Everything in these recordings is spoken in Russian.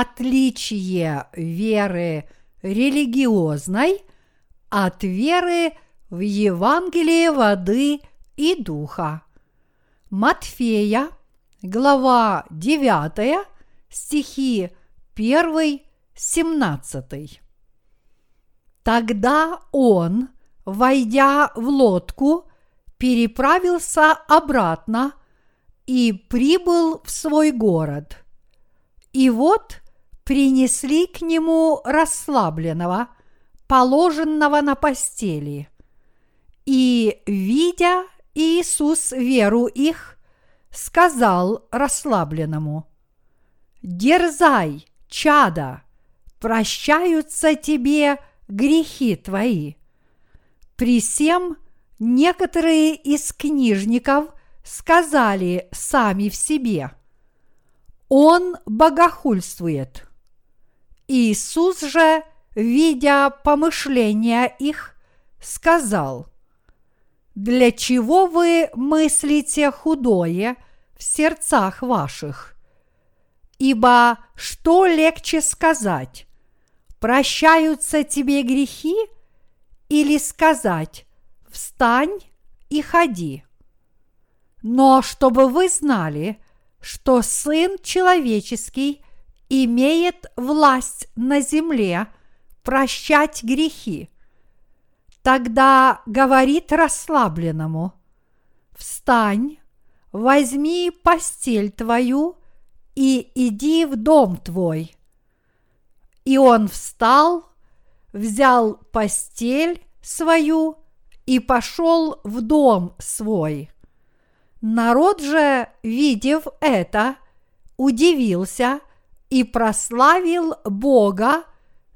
отличие веры религиозной от веры в Евангелие воды и духа. Матфея, глава 9, стихи 1, 17. Тогда он, войдя в лодку, переправился обратно и прибыл в свой город. И вот принесли к нему расслабленного, положенного на постели. И, видя Иисус веру их, сказал расслабленному, «Дерзай, чада, прощаются тебе грехи твои». При всем некоторые из книжников сказали сами в себе, «Он богохульствует». Иисус же, видя помышления их, сказал, «Для чего вы мыслите худое в сердцах ваших? Ибо что легче сказать, прощаются тебе грехи, или сказать, встань и ходи? Но чтобы вы знали, что Сын Человеческий имеет власть на земле прощать грехи. Тогда говорит расслабленному, встань, возьми постель твою и иди в дом твой. И он встал, взял постель свою и пошел в дом свой. Народ же, видев это, удивился и прославил Бога,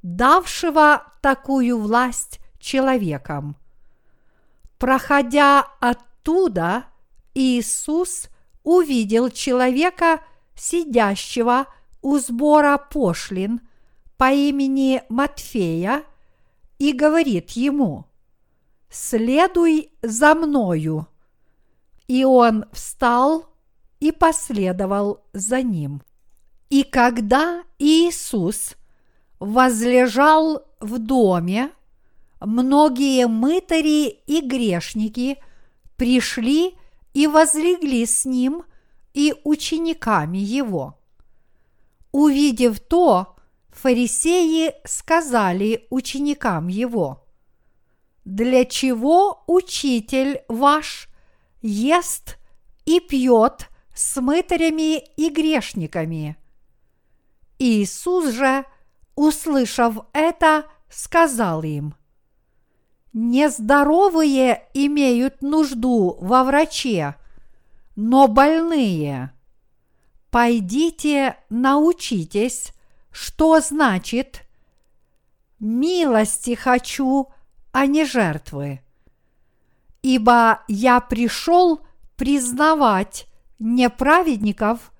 давшего такую власть человекам. Проходя оттуда, Иисус увидел человека, сидящего у сбора пошлин по имени Матфея, и говорит ему, «Следуй за мною». И он встал и последовал за ним. И когда Иисус возлежал в доме, многие мытари и грешники пришли и возлегли с ним и учениками его. Увидев то, фарисеи сказали ученикам его, «Для чего учитель ваш ест и пьет с мытарями и грешниками. Иисус же, услышав это, сказал им, Нездоровые имеют нужду во враче, но больные. Пойдите, научитесь, что значит «милости хочу, а не жертвы» ибо я пришел признавать не праведников,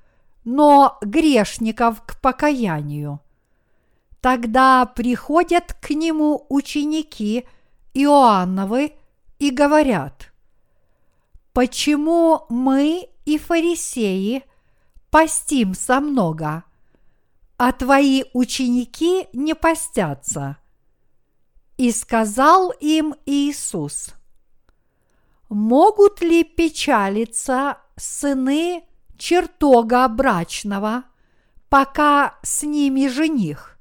но грешников к покаянию. Тогда приходят к нему ученики Иоанновы и говорят, почему мы и фарисеи постимся много, а твои ученики не постятся? И сказал им Иисус – Могут ли печалиться сыны чертога брачного, пока с ними жених?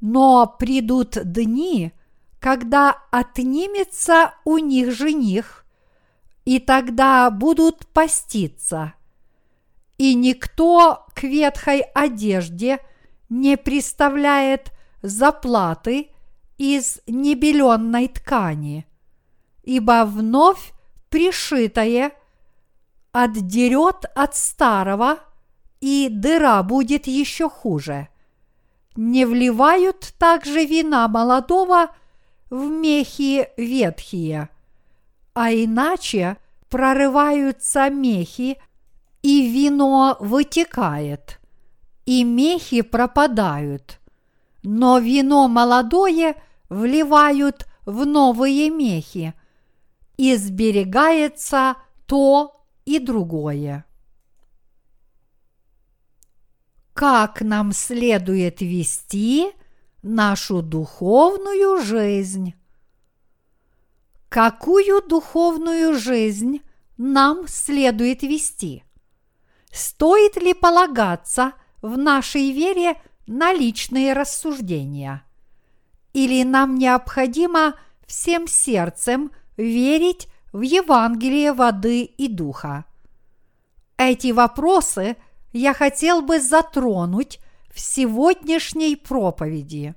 Но придут дни, когда отнимется у них жених, и тогда будут поститься. И никто к ветхой одежде не представляет заплаты из небеленной ткани – ибо вновь пришитое отдерет от старого, и дыра будет еще хуже. Не вливают также вина молодого в мехи ветхие, а иначе прорываются мехи, и вино вытекает, и мехи пропадают, но вино молодое вливают в новые мехи – и сберегается то и другое. как нам следует вести нашу духовную жизнь. Какую духовную жизнь нам следует вести? Стоит ли полагаться в нашей вере на личные рассуждения? Или нам необходимо всем сердцем верить в Евангелие воды и духа? Эти вопросы я хотел бы затронуть в сегодняшней проповеди.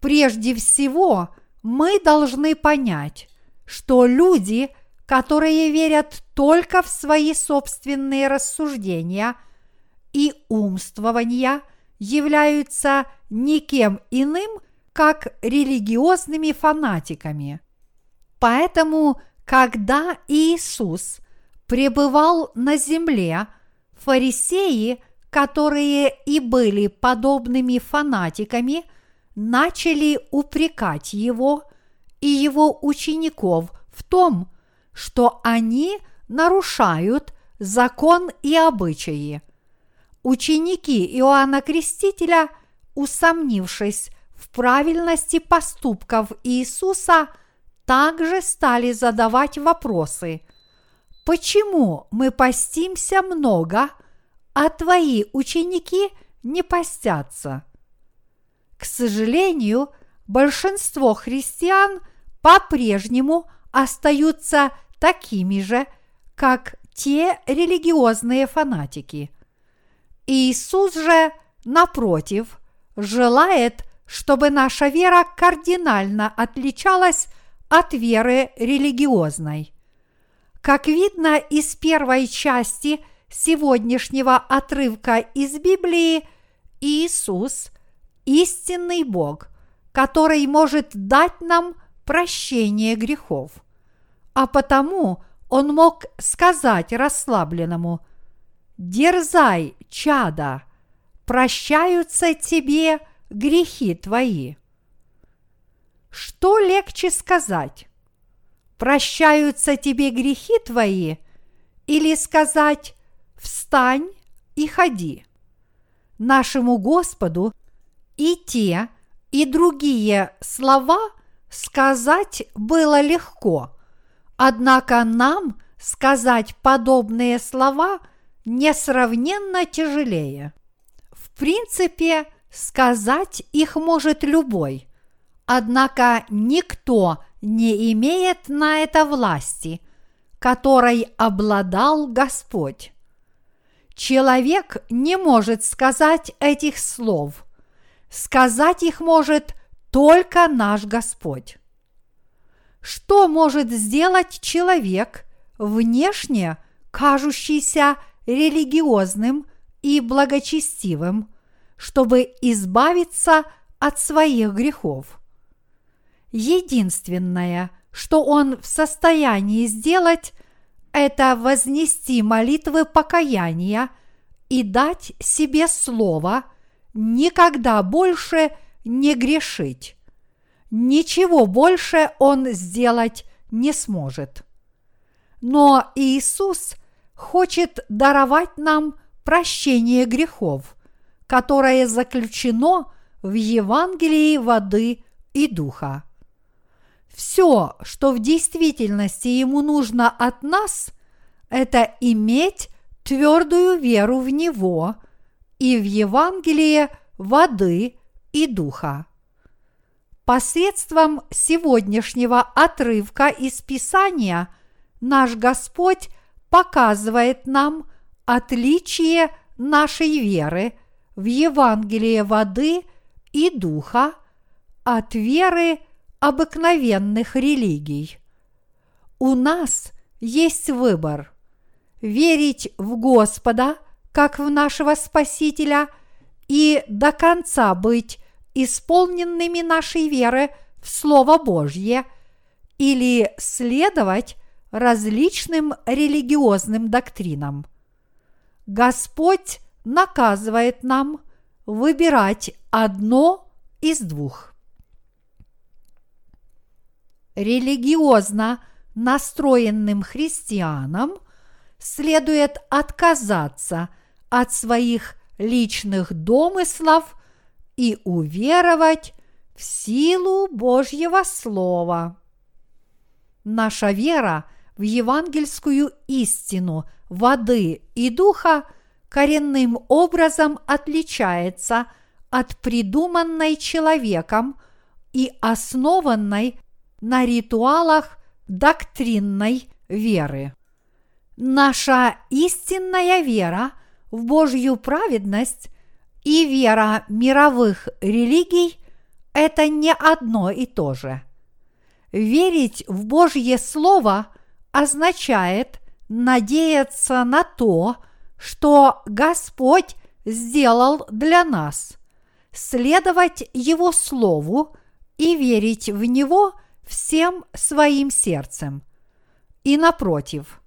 Прежде всего, мы должны понять, что люди, которые верят только в свои собственные рассуждения и умствования, являются никем иным, как религиозными фанатиками. Поэтому, когда Иисус пребывал на земле, фарисеи, которые и были подобными фанатиками – начали упрекать его и его учеников в том, что они нарушают закон и обычаи. Ученики Иоанна Крестителя, усомнившись в правильности поступков Иисуса, также стали задавать вопросы. Почему мы постимся много, а твои ученики не постятся? К сожалению, большинство христиан по-прежнему остаются такими же, как те религиозные фанатики. Иисус же, напротив, желает, чтобы наша вера кардинально отличалась от веры религиозной. Как видно из первой части сегодняшнего отрывка из Библии, Иисус – истинный Бог, который может дать нам прощение грехов. А потому он мог сказать расслабленному, «Дерзай, чада, прощаются тебе грехи твои». Что легче сказать? Прощаются тебе грехи твои или сказать «Встань и ходи». Нашему Господу и те, и другие слова сказать было легко, однако нам сказать подобные слова несравненно тяжелее. В принципе, сказать их может любой, однако никто не имеет на это власти, которой обладал Господь. Человек не может сказать этих слов – сказать их может только наш Господь. Что может сделать человек, внешне кажущийся религиозным и благочестивым, чтобы избавиться от своих грехов? Единственное, что он в состоянии сделать, это вознести молитвы покаяния и дать себе слово – никогда больше не грешить. Ничего больше он сделать не сможет. Но Иисус хочет даровать нам прощение грехов, которое заключено в Евангелии воды и духа. Все, что в действительности ему нужно от нас, это иметь твердую веру в Него – и в Евангелие воды и духа. Посредством сегодняшнего отрывка из Писания наш Господь показывает нам отличие нашей веры в Евангелие воды и духа от веры обыкновенных религий. У нас есть выбор – верить в Господа – как в нашего Спасителя, и до конца быть исполненными нашей веры в Слово Божье или следовать различным религиозным доктринам. Господь наказывает нам выбирать одно из двух. Религиозно настроенным христианам следует отказаться – от своих личных домыслов и уверовать в силу Божьего Слова. Наша вера в евангельскую истину воды и духа коренным образом отличается от придуманной человеком и основанной на ритуалах доктринной веры. Наша истинная вера в Божью праведность и вера мировых религий – это не одно и то же. Верить в Божье Слово означает надеяться на то, что Господь сделал для нас, следовать Его Слову и верить в Него всем своим сердцем. И напротив,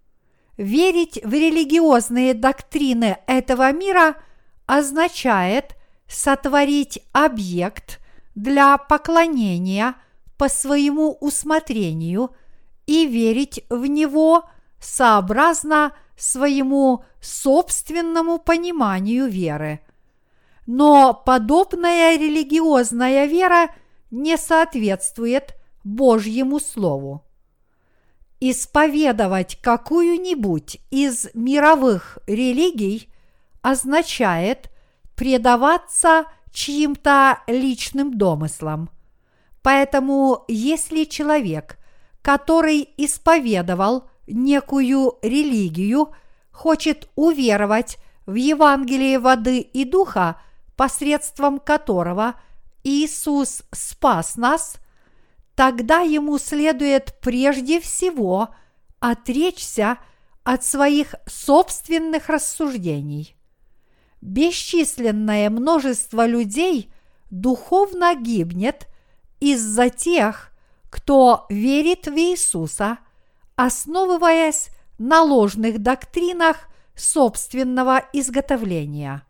верить в религиозные доктрины этого мира означает сотворить объект для поклонения по своему усмотрению и верить в него сообразно своему собственному пониманию веры. Но подобная религиозная вера не соответствует Божьему Слову. Исповедовать какую-нибудь из мировых религий означает предаваться чьим-то личным домыслам. Поэтому, если человек, который исповедовал некую религию, хочет уверовать в Евангелие воды и духа, посредством которого Иисус спас нас, тогда ему следует прежде всего отречься от своих собственных рассуждений. Бесчисленное множество людей духовно гибнет из-за тех, кто верит в Иисуса, основываясь на ложных доктринах собственного изготовления.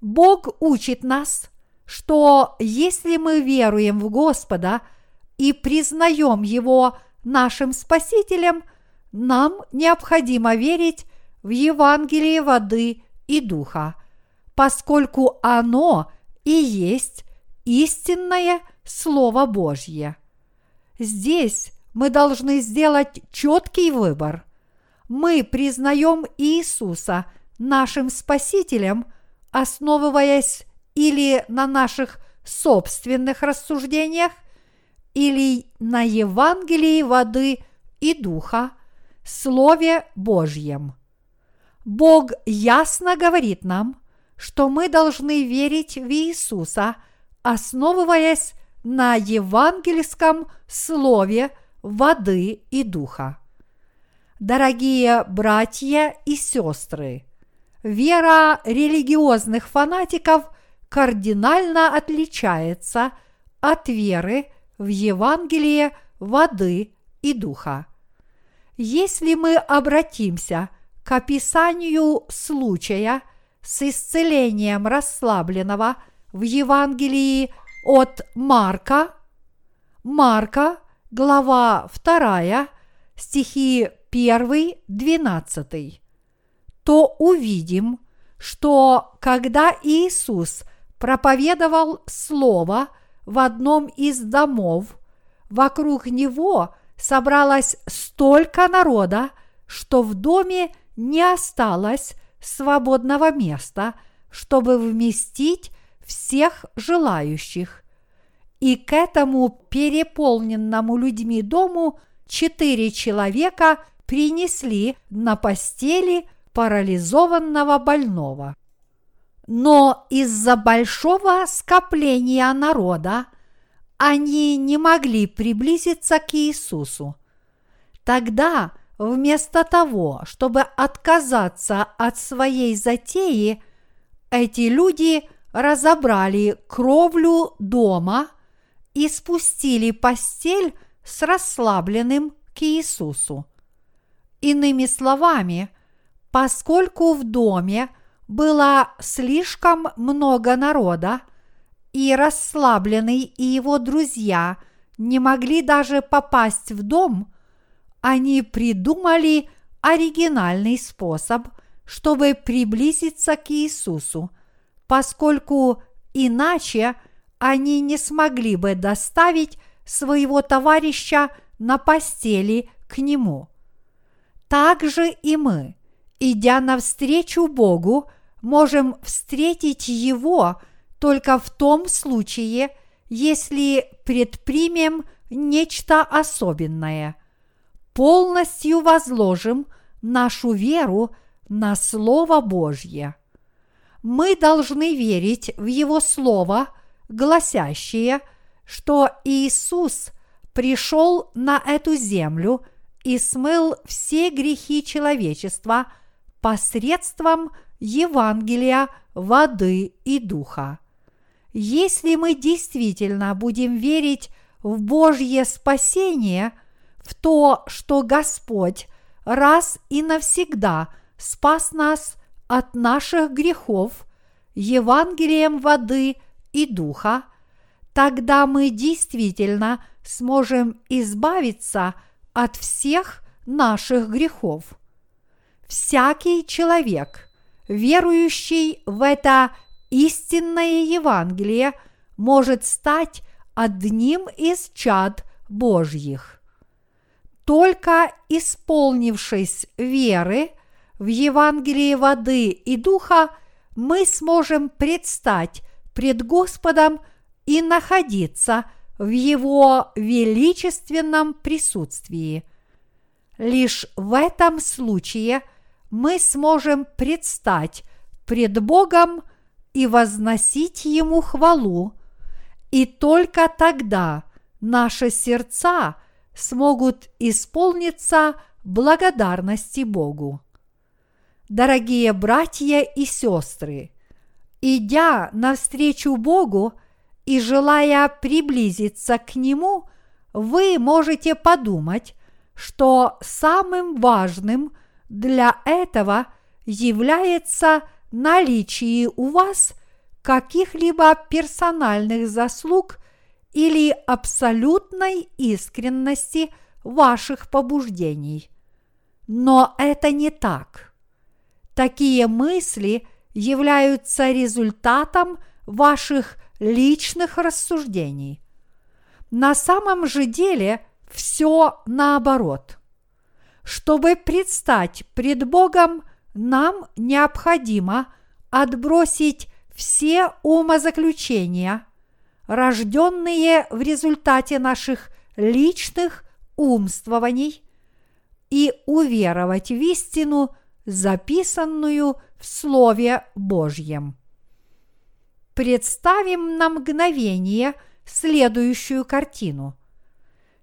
Бог учит нас, что если мы веруем в Господа и признаем Его нашим Спасителем, нам необходимо верить в Евангелие воды и духа, поскольку оно и есть истинное Слово Божье. Здесь мы должны сделать четкий выбор. Мы признаем Иисуса нашим Спасителем, основываясь или на наших собственных рассуждениях, или на Евангелии воды и духа, Слове Божьем. Бог ясно говорит нам, что мы должны верить в Иисуса, основываясь на евангельском слове воды и духа. Дорогие братья и сестры, вера религиозных фанатиков кардинально отличается от веры в Евангелие воды и духа. Если мы обратимся к описанию случая с исцелением расслабленного в Евангелии от Марка, Марка, глава 2, стихи 1-12, то увидим, что когда Иисус проповедовал Слово в одном из домов, вокруг Него собралось столько народа, что в доме не осталось свободного места, чтобы вместить всех желающих. И к этому переполненному людьми дому четыре человека принесли на постели парализованного больного. Но из-за большого скопления народа они не могли приблизиться к Иисусу. Тогда вместо того, чтобы отказаться от своей затеи, эти люди разобрали кровлю дома и спустили постель с расслабленным к Иисусу. Иными словами, поскольку в доме было слишком много народа, и расслабленный и его друзья не могли даже попасть в дом, они придумали оригинальный способ, чтобы приблизиться к Иисусу – поскольку иначе они не смогли бы доставить своего товарища на постели к нему. Так же и мы, идя навстречу Богу, можем встретить Его только в том случае, если предпримем нечто особенное, полностью возложим нашу веру на Слово Божье. Мы должны верить в Его Слово, гласящее, что Иисус пришел на эту землю и смыл все грехи человечества посредством Евангелия воды и духа. Если мы действительно будем верить в Божье спасение, в то, что Господь раз и навсегда спас нас от наших грехов Евангелием воды и духа, тогда мы действительно сможем избавиться от всех наших грехов. Всякий человек, верующий в это истинное Евангелие, может стать одним из чад Божьих. Только исполнившись веры в Евангелие воды и духа, мы сможем предстать пред Господом и находиться в Его величественном присутствии. Лишь в этом случае мы сможем предстать пред Богом и возносить Ему хвалу, и только тогда наши сердца смогут исполниться благодарности Богу. Дорогие братья и сестры, идя навстречу Богу и желая приблизиться к Нему, вы можете подумать, что самым важным для этого является наличие у вас каких-либо персональных заслуг или абсолютной искренности ваших побуждений. Но это не так. Такие мысли являются результатом ваших личных рассуждений. На самом же деле все наоборот. Чтобы предстать пред Богом, нам необходимо отбросить все умозаключения, рожденные в результате наших личных умствований, и уверовать в истину, записанную в Слове Божьем. Представим на мгновение следующую картину.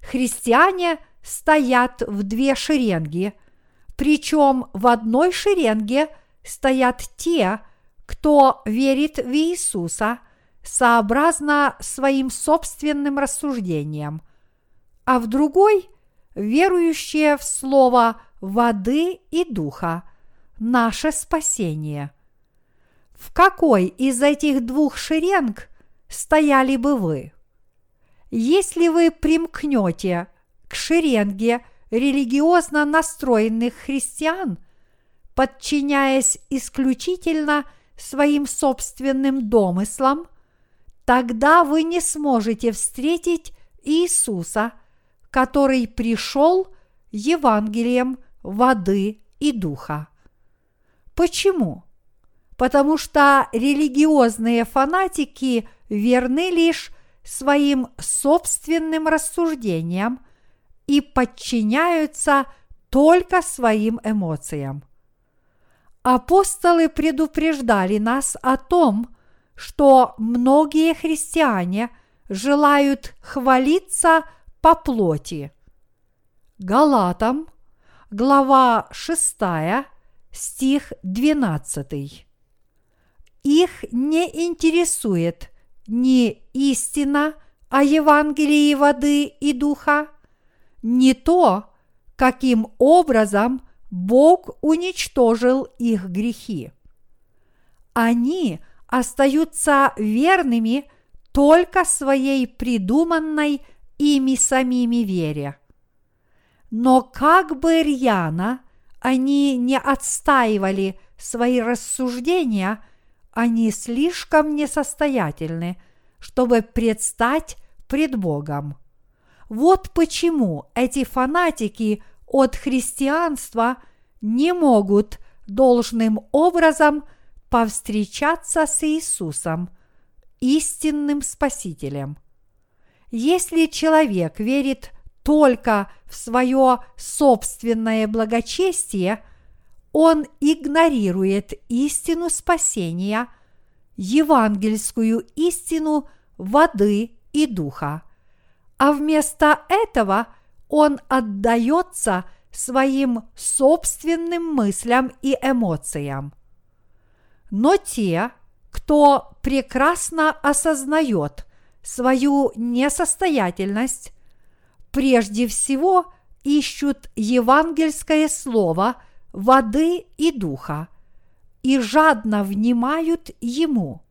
Христиане стоят в две шеренги, причем в одной шеренге стоят те, кто верит в Иисуса сообразно своим собственным рассуждениям, а в другой – верующие в Слово воды и духа, наше спасение. В какой из этих двух шеренг стояли бы вы? Если вы примкнете к шеренге религиозно настроенных христиан, подчиняясь исключительно – своим собственным домыслам, тогда вы не сможете встретить Иисуса, который пришел Евангелием воды и духа. Почему? Потому что религиозные фанатики верны лишь своим собственным рассуждениям и подчиняются только своим эмоциям. Апостолы предупреждали нас о том, что многие христиане желают хвалиться по плоти. Галатам, глава 6, стих 12. Их не интересует ни истина о Евангелии воды и духа, ни то, каким образом – Бог уничтожил их грехи. Они остаются верными только своей придуманной ими самими вере. Но как бы рьяно они не отстаивали свои рассуждения, они слишком несостоятельны, чтобы предстать пред Богом. Вот почему эти фанатики от христианства не могут должным образом повстречаться с Иисусом, истинным Спасителем. Если человек верит только в свое собственное благочестие, он игнорирует истину спасения, евангельскую истину воды и духа. А вместо этого он отдается своим собственным мыслям и эмоциям. Но те, кто прекрасно осознает свою несостоятельность, прежде всего ищут евангельское слово воды и духа и жадно внимают ему,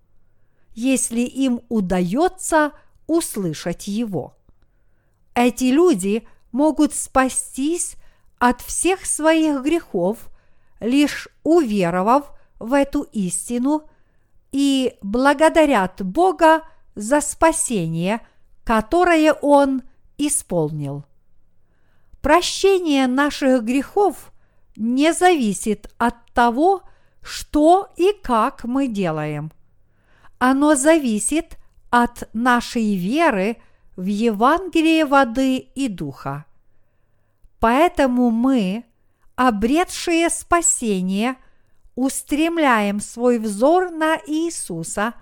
если им удается услышать его. Эти люди могут спастись от всех своих грехов, лишь уверовав в эту истину и благодарят Бога за спасение, которое Он исполнил. Прощение наших грехов не зависит от того, что и как мы делаем. Оно зависит от нашей веры в Евангелие воды и духа. Поэтому мы, обретшие спасение, устремляем свой взор на Иисуса,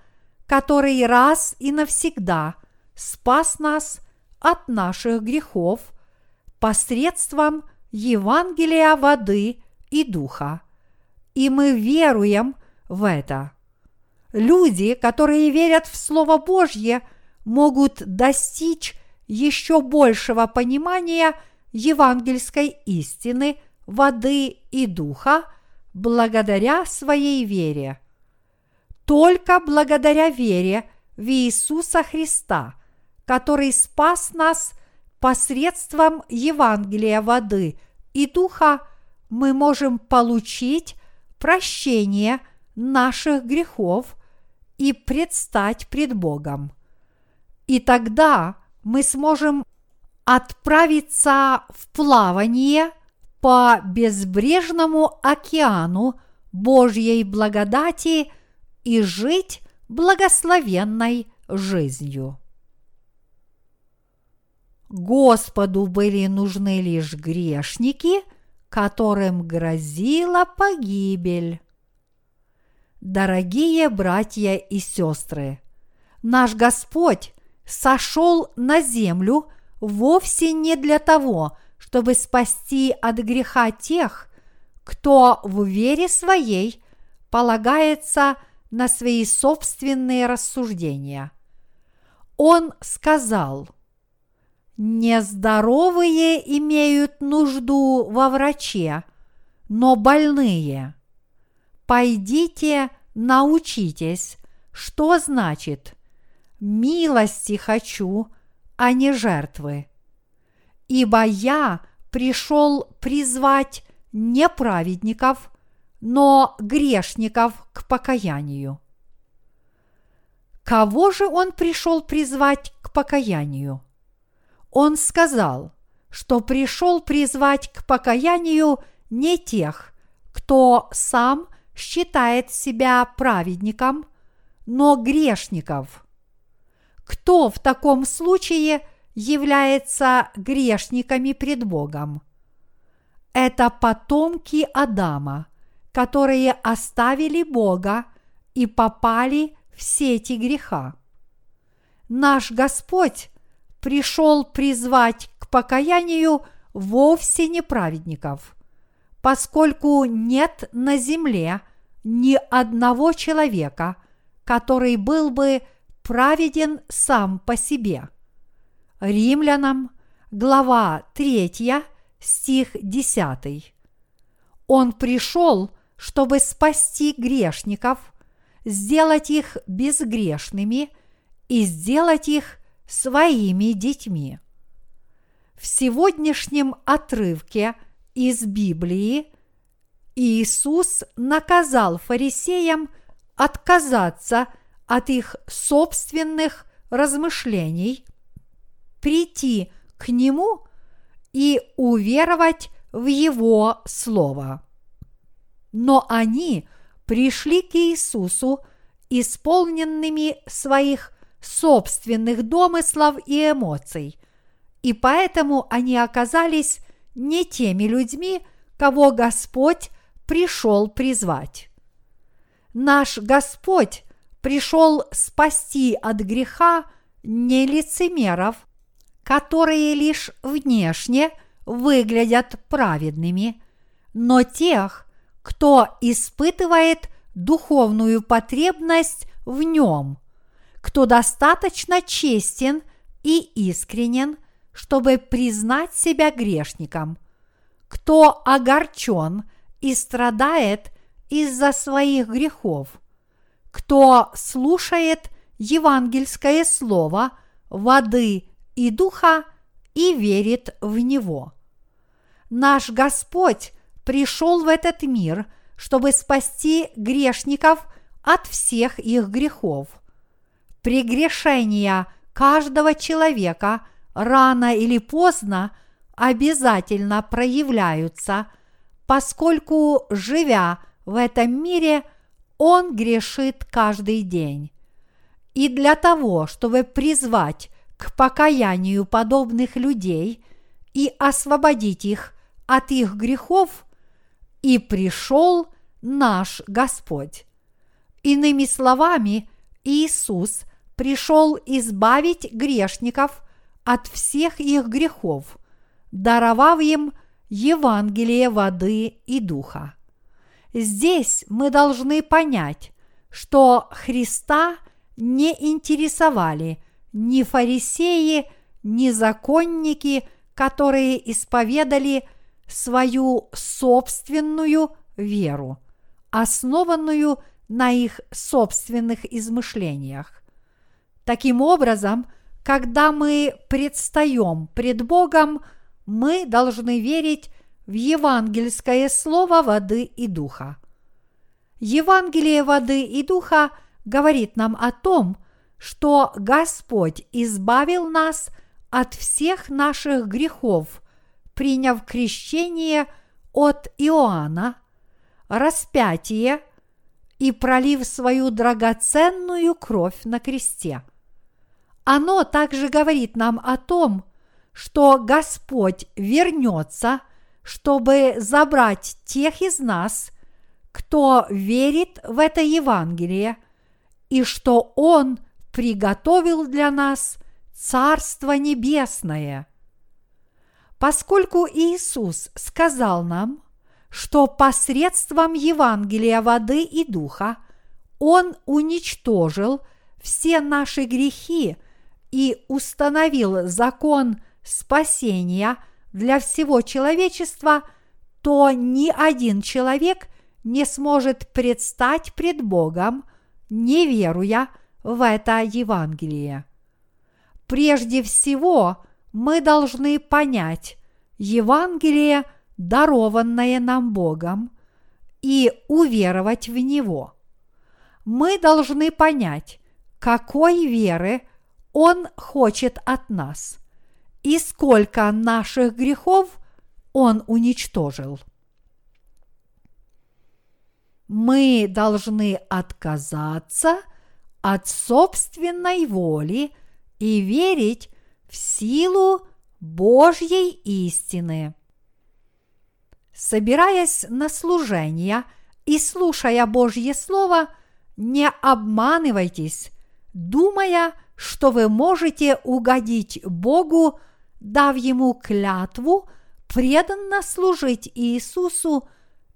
который раз и навсегда спас нас от наших грехов посредством Евангелия воды и духа. И мы веруем в это. Люди, которые верят в Слово Божье, могут достичь еще большего понимания евангельской истины, воды и духа благодаря своей вере. Только благодаря вере в Иисуса Христа – который спас нас посредством Евангелия воды и духа, мы можем получить прощение наших грехов и предстать пред Богом. И тогда мы сможем отправиться в плавание по безбрежному океану Божьей благодати и жить благословенной жизнью. Господу были нужны лишь грешники, которым грозила погибель. Дорогие братья и сестры, наш Господь сошел на землю вовсе не для того, чтобы спасти от греха тех, кто в вере своей полагается на свои собственные рассуждения. Он сказал – Нездоровые имеют нужду во враче, но больные. Пойдите, научитесь, что значит «милости хочу, а не жертвы». Ибо я пришел призвать не праведников, но грешников к покаянию. Кого же он пришел призвать к покаянию? Он сказал, что пришел призвать к покаянию не тех, кто сам считает себя праведником, но грешников. Кто в таком случае является грешниками пред Богом? Это потомки Адама, которые оставили Бога и попали в сети греха. Наш Господь пришел призвать к покаянию вовсе не праведников, поскольку нет на земле ни одного человека, который был бы праведен сам по себе. Римлянам, глава 3, стих 10. Он пришел, чтобы спасти грешников, сделать их безгрешными и сделать их своими детьми. В сегодняшнем отрывке из Библии Иисус наказал фарисеям отказаться от их собственных размышлений, прийти к Нему и уверовать в Его Слово. Но они пришли к Иисусу исполненными своих собственных домыслов и эмоций, и поэтому они оказались не теми людьми, кого Господь пришел призвать. Наш Господь пришел спасти от греха не лицемеров, которые лишь внешне выглядят праведными, но тех, кто испытывает духовную потребность в нем, кто достаточно честен и искренен, чтобы признать себя грешником, кто огорчен и страдает из-за своих грехов, кто слушает евангельское слово воды и духа и верит в него. Наш Господь пришел в этот мир, чтобы спасти грешников от всех их грехов. Прегрешения каждого человека рано или поздно обязательно проявляются, поскольку, живя в этом мире, он грешит каждый день. И для того, чтобы призвать к покаянию подобных людей и освободить их от их грехов, и пришел наш Господь. Иными словами, Иисус пришел избавить грешников от всех их грехов, даровав им Евангелие воды и духа. Здесь мы должны понять, что Христа не интересовали ни фарисеи, ни законники, которые исповедали свою собственную веру, основанную на их собственных измышлениях. Таким образом, когда мы предстаем пред Богом, мы должны верить в евангельское слово воды и духа. Евангелие воды и духа говорит нам о том, что Господь избавил нас от всех наших грехов, приняв крещение от Иоанна, распятие и пролив свою драгоценную кровь на кресте. Оно также говорит нам о том, что Господь вернется – чтобы забрать тех из нас, кто верит в это Евангелие, и что Он приготовил для нас Царство Небесное. Поскольку Иисус сказал нам, что посредством Евангелия воды и духа Он уничтожил все наши грехи и установил закон спасения – для всего человечества, то ни один человек не сможет предстать пред Богом, не веруя в это Евангелие. Прежде всего, мы должны понять Евангелие, дарованное нам Богом, и уверовать в него. Мы должны понять, какой веры Он хочет от нас – и сколько наших грехов Он уничтожил. Мы должны отказаться от собственной воли и верить в силу Божьей истины. Собираясь на служение и слушая Божье Слово, не обманывайтесь, думая, что вы можете угодить Богу дав ему клятву преданно служить Иисусу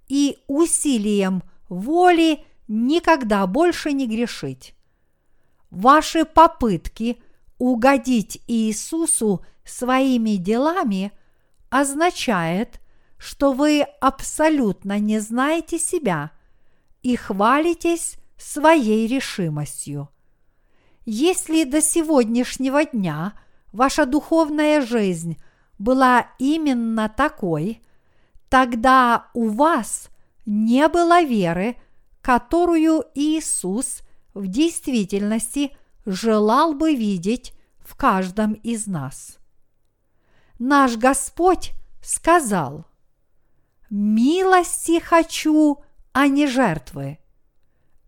и усилием воли никогда больше не грешить. Ваши попытки угодить Иисусу своими делами означает, что вы абсолютно не знаете себя и хвалитесь своей решимостью. Если до сегодняшнего дня – ваша духовная жизнь была именно такой, тогда у вас не было веры, которую Иисус в действительности желал бы видеть в каждом из нас. Наш Господь сказал, «Милости хочу, а не жертвы».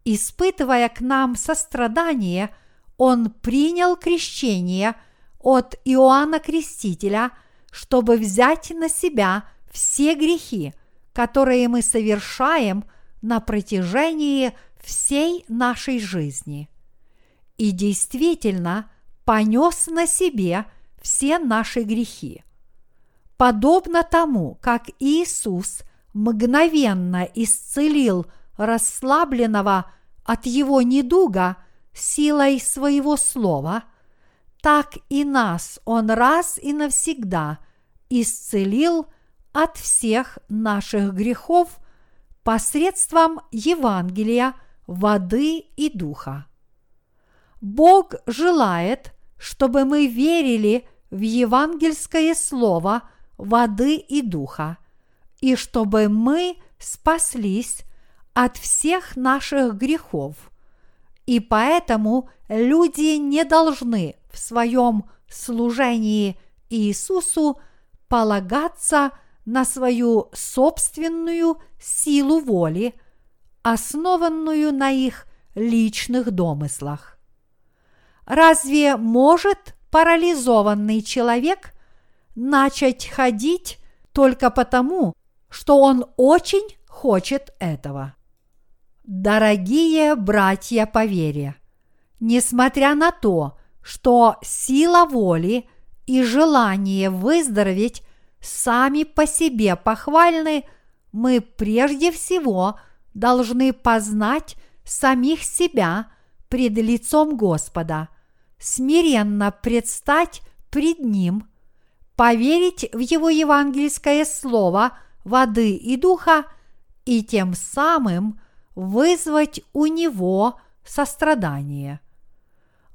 Испытывая к нам сострадание, Он принял крещение от Иоанна Крестителя, чтобы взять на себя все грехи, которые мы совершаем на протяжении всей нашей жизни. И действительно понес на себе все наши грехи. Подобно тому, как Иисус мгновенно исцелил расслабленного от его недуга силой своего слова, так и нас Он раз и навсегда исцелил от всех наших грехов посредством Евангелия, воды и духа. Бог желает, чтобы мы верили в евангельское слово воды и духа, и чтобы мы спаслись от всех наших грехов. И поэтому люди не должны в своем служении Иисусу полагаться на свою собственную силу воли, основанную на их личных домыслах. Разве может парализованный человек начать ходить только потому, что он очень хочет этого? Дорогие братья по вере, несмотря на то, что сила воли и желание выздороветь сами по себе похвальны, мы прежде всего должны познать самих себя пред лицом Господа, смиренно предстать пред Ним, поверить в Его евангельское слово воды и духа и тем самым вызвать у Него сострадание.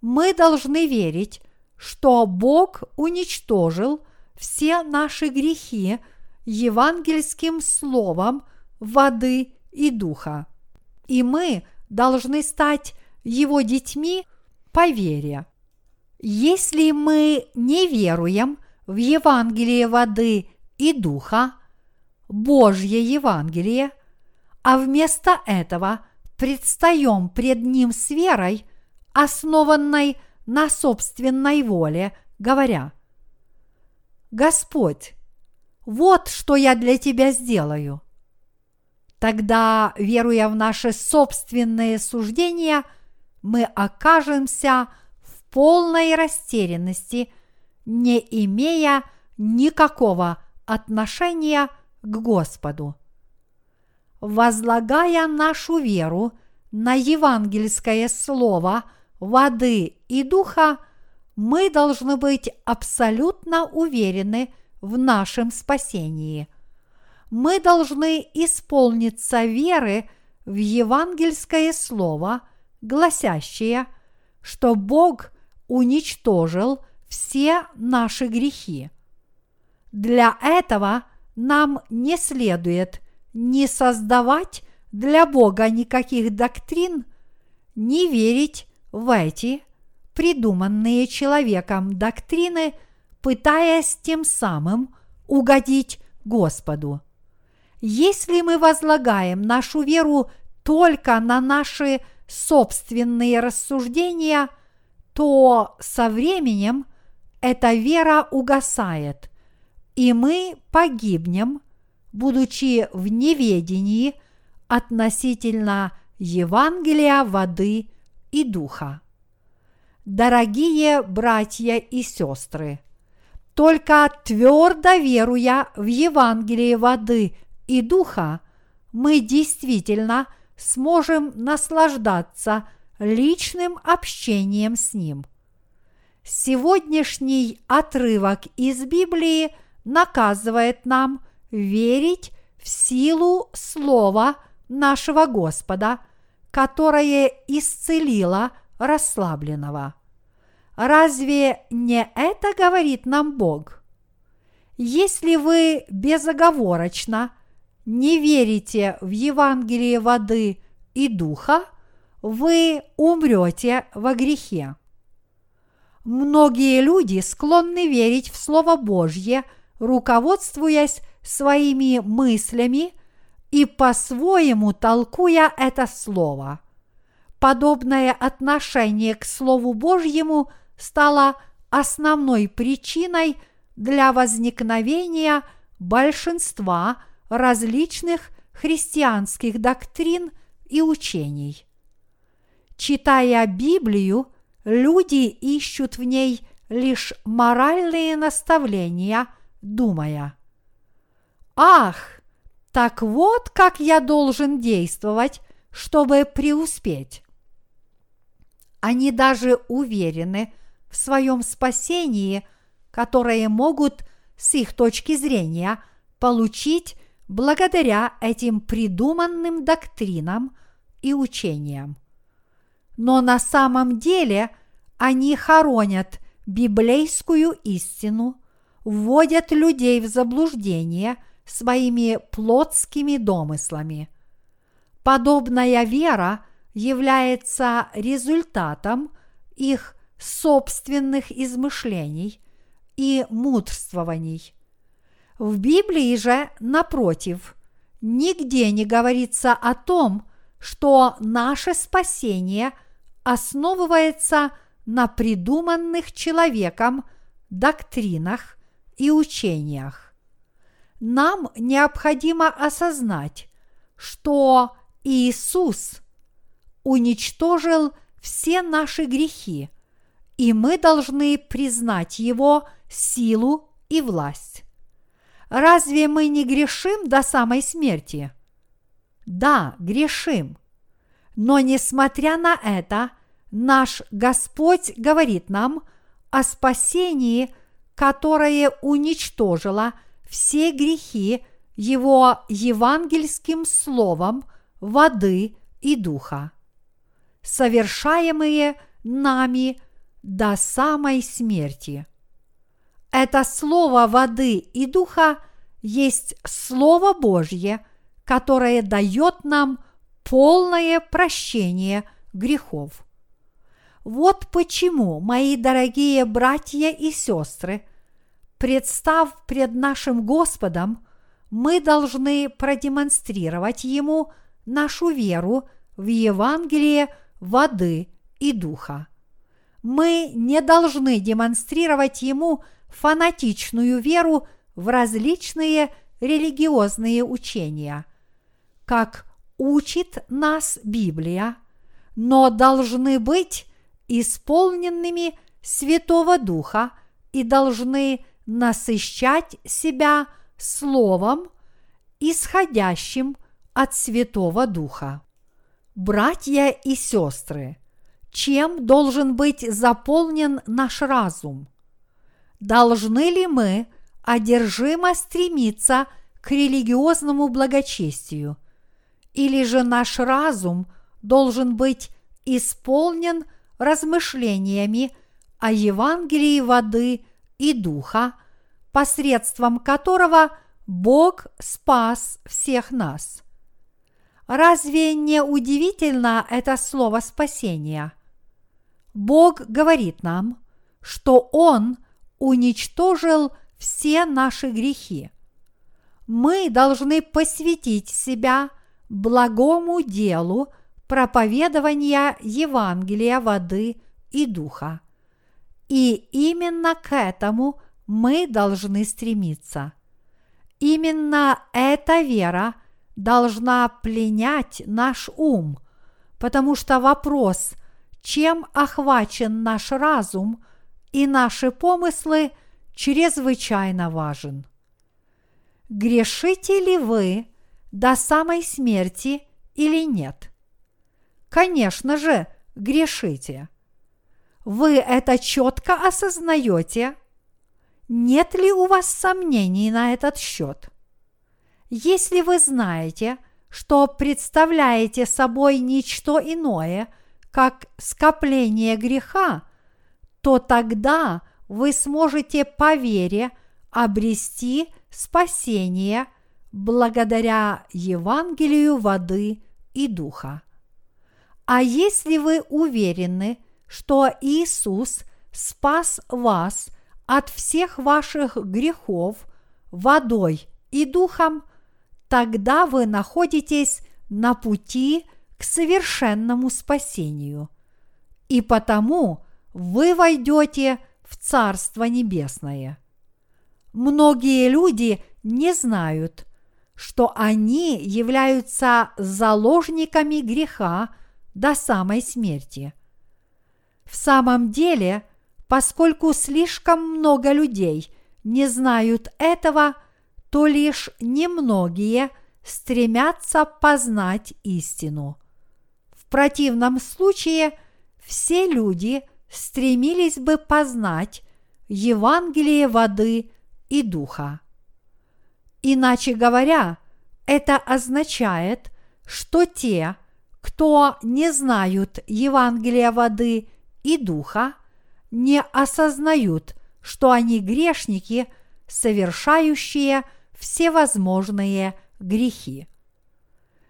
Мы должны верить, что Бог уничтожил все наши грехи евангельским словом воды и духа. И мы должны стать его детьми по вере. Если мы не веруем в Евангелие воды и духа, Божье Евангелие, а вместо этого предстаем пред Ним с верой, основанной на собственной воле, говоря, Господь, вот что я для Тебя сделаю. Тогда, веруя в наши собственные суждения, мы окажемся в полной растерянности, не имея никакого отношения к Господу. Возлагая нашу веру на евангельское слово воды и духа, мы должны быть абсолютно уверены в нашем спасении. Мы должны исполниться веры в евангельское слово, гласящее, что Бог уничтожил все наши грехи. Для этого нам не следует не создавать для Бога никаких доктрин, не верить в эти придуманные человеком доктрины, пытаясь тем самым угодить Господу. Если мы возлагаем нашу веру только на наши собственные рассуждения, то со временем эта вера угасает, и мы погибнем, будучи в неведении относительно Евангелия воды и духа. Дорогие братья и сестры, только твердо веруя в Евангелие воды и духа, мы действительно сможем наслаждаться личным общением с Ним. Сегодняшний отрывок из Библии наказывает нам верить в силу Слова нашего Господа, которое исцелило расслабленного. Разве не это говорит нам Бог? Если вы безоговорочно не верите в Евангелие воды и духа, вы умрете во грехе. Многие люди склонны верить в Слово Божье, руководствуясь своими мыслями и по-своему толкуя это Слово. Подобное отношение к Слову Божьему стало основной причиной для возникновения большинства различных христианских доктрин и учений. Читая Библию, люди ищут в ней лишь моральные наставления, думая, «Ах, так вот как я должен действовать, чтобы преуспеть». Они даже уверены в своем спасении, которое могут с их точки зрения получить благодаря этим придуманным доктринам и учениям. Но на самом деле они хоронят библейскую истину, вводят людей в заблуждение своими плотскими домыслами. Подобная вера является результатом их собственных измышлений и мудрствований. В Библии же, напротив, нигде не говорится о том, что наше спасение основывается на придуманных человеком доктринах и учениях. Нам необходимо осознать, что Иисус уничтожил все наши грехи, и мы должны признать Его силу и власть. Разве мы не грешим до самой смерти? Да, грешим. Но несмотря на это, наш Господь говорит нам о спасении, которое уничтожило все грехи Его евангельским словом воды и духа, совершаемые нами до самой смерти. Это слово воды и духа есть Слово Божье, которое дает нам полное прощение грехов. Вот почему, мои дорогие братья и сестры, представ пред нашим Господом, мы должны продемонстрировать Ему нашу веру в Евангелие воды и духа. Мы не должны демонстрировать Ему – фанатичную веру в различные религиозные учения, как учит нас Библия, но должны быть исполненными Святого Духа и должны насыщать себя Словом, исходящим от Святого Духа. Братья и сестры, чем должен быть заполнен наш разум – Должны ли мы одержимо стремиться к религиозному благочестию? Или же наш разум должен быть исполнен размышлениями о Евангелии воды и духа, посредством которого Бог спас всех нас. Разве не удивительно это слово спасения? Бог говорит нам, что Он уничтожил все наши грехи. Мы должны посвятить себя благому делу проповедования Евангелия воды и духа. И именно к этому мы должны стремиться. Именно эта вера должна пленять наш ум, потому что вопрос, чем охвачен наш разум – и наши помыслы чрезвычайно важен. Грешите ли вы до самой смерти или нет? Конечно же, грешите. Вы это четко осознаете? Нет ли у вас сомнений на этот счет? Если вы знаете, что представляете собой ничто иное, как скопление греха, то тогда вы сможете по вере обрести спасение благодаря Евангелию воды и духа. А если вы уверены, что Иисус спас вас от всех ваших грехов водой и духом, тогда вы находитесь на пути к совершенному спасению. И потому вы войдете в Царство Небесное. Многие люди не знают, что они являются заложниками греха до самой смерти. В самом деле, поскольку слишком много людей не знают этого, то лишь немногие стремятся познать истину. В противном случае все люди стремились бы познать Евангелие воды и духа. Иначе говоря, это означает, что те, кто не знают Евангелия воды и духа, не осознают, что они грешники, совершающие всевозможные грехи.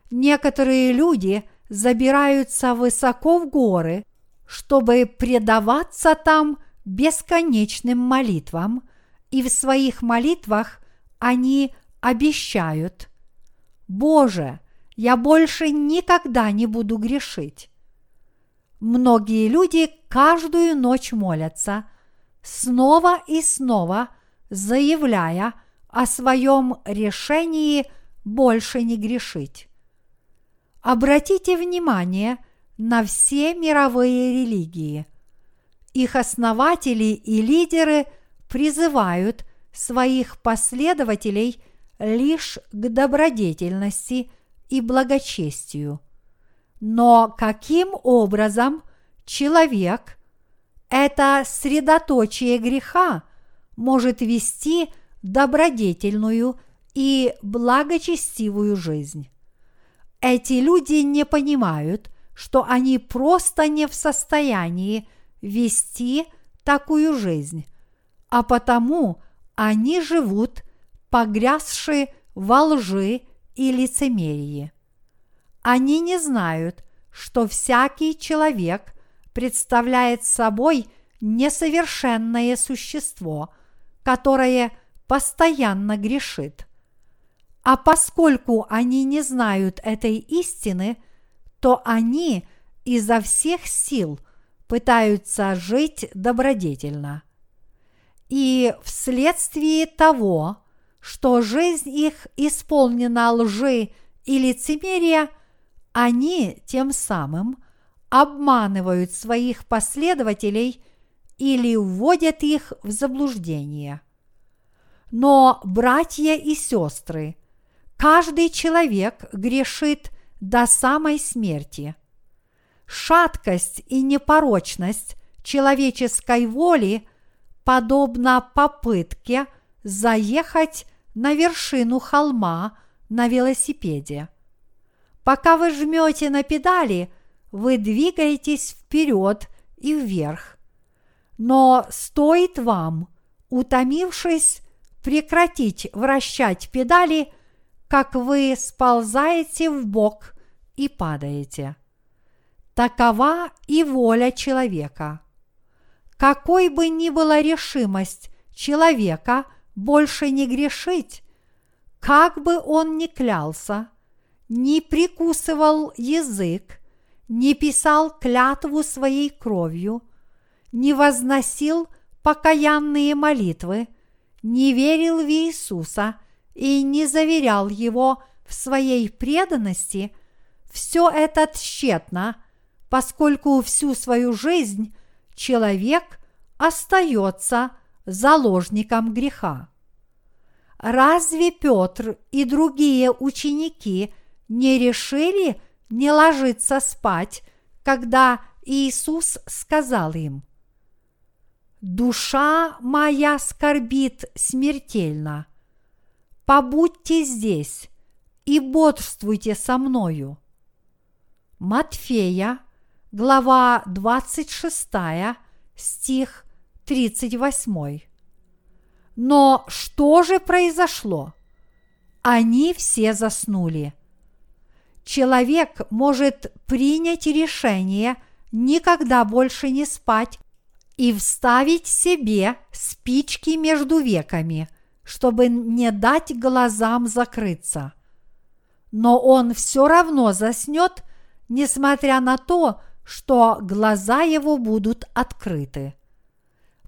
Некоторые люди забираются высоко в горы, чтобы предаваться там бесконечным молитвам, и в своих молитвах они обещают «Боже, я больше никогда не буду грешить». Многие люди каждую ночь молятся, снова и снова заявляя о своем решении больше не грешить. Обратите внимание на все мировые религии. Их основатели и лидеры призывают своих последователей лишь к добродетельности и благочестию. Но каким образом человек, это средоточие греха, может вести добродетельную и благочестивую жизнь? Эти люди не понимают, что они просто не в состоянии вести такую жизнь, а потому они живут погрязши во лжи и лицемерии. Они не знают, что всякий человек представляет собой несовершенное существо, которое постоянно грешит. А поскольку они не знают этой истины, то они изо всех сил пытаются жить добродетельно. И вследствие того, что жизнь их исполнена лжи и лицемерия, они тем самым обманывают своих последователей или вводят их в заблуждение. Но, братья и сестры, каждый человек грешит до самой смерти. Шаткость и непорочность человеческой воли – подобно попытке заехать на вершину холма на велосипеде. Пока вы жмете на педали, вы двигаетесь вперед и вверх. Но стоит вам, утомившись, прекратить вращать педали, как вы сползаете в бок и падаете. Такова и воля человека – какой бы ни была решимость человека больше не грешить, как бы он ни клялся, не прикусывал язык, не писал клятву своей кровью, не возносил покаянные молитвы, не верил в Иисуса и не заверял Его в своей преданности, все это тщетно, поскольку всю свою жизнь человек остается заложником греха. Разве Петр и другие ученики не решили не ложиться спать, когда Иисус сказал им, «Душа моя скорбит смертельно, побудьте здесь и бодрствуйте со мною». Матфея, глава 26, стих 38. Но что же произошло? Они все заснули. Человек может принять решение никогда больше не спать и вставить себе спички между веками, чтобы не дать глазам закрыться. Но он все равно заснет, несмотря на то, что глаза его будут открыты.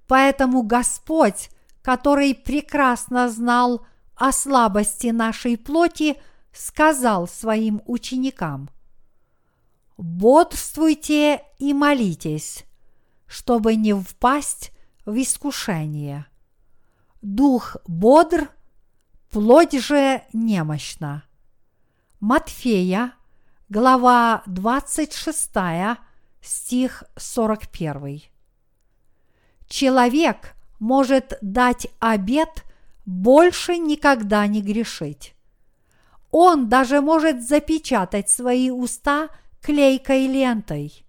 Поэтому Господь, который прекрасно знал о слабости нашей плоти, сказал своим ученикам, «Бодрствуйте и молитесь, чтобы не впасть в искушение. Дух бодр, плоть же немощна». Матфея, глава 26, стих 41. Человек может дать обет больше никогда не грешить. Он даже может запечатать свои уста клейкой лентой.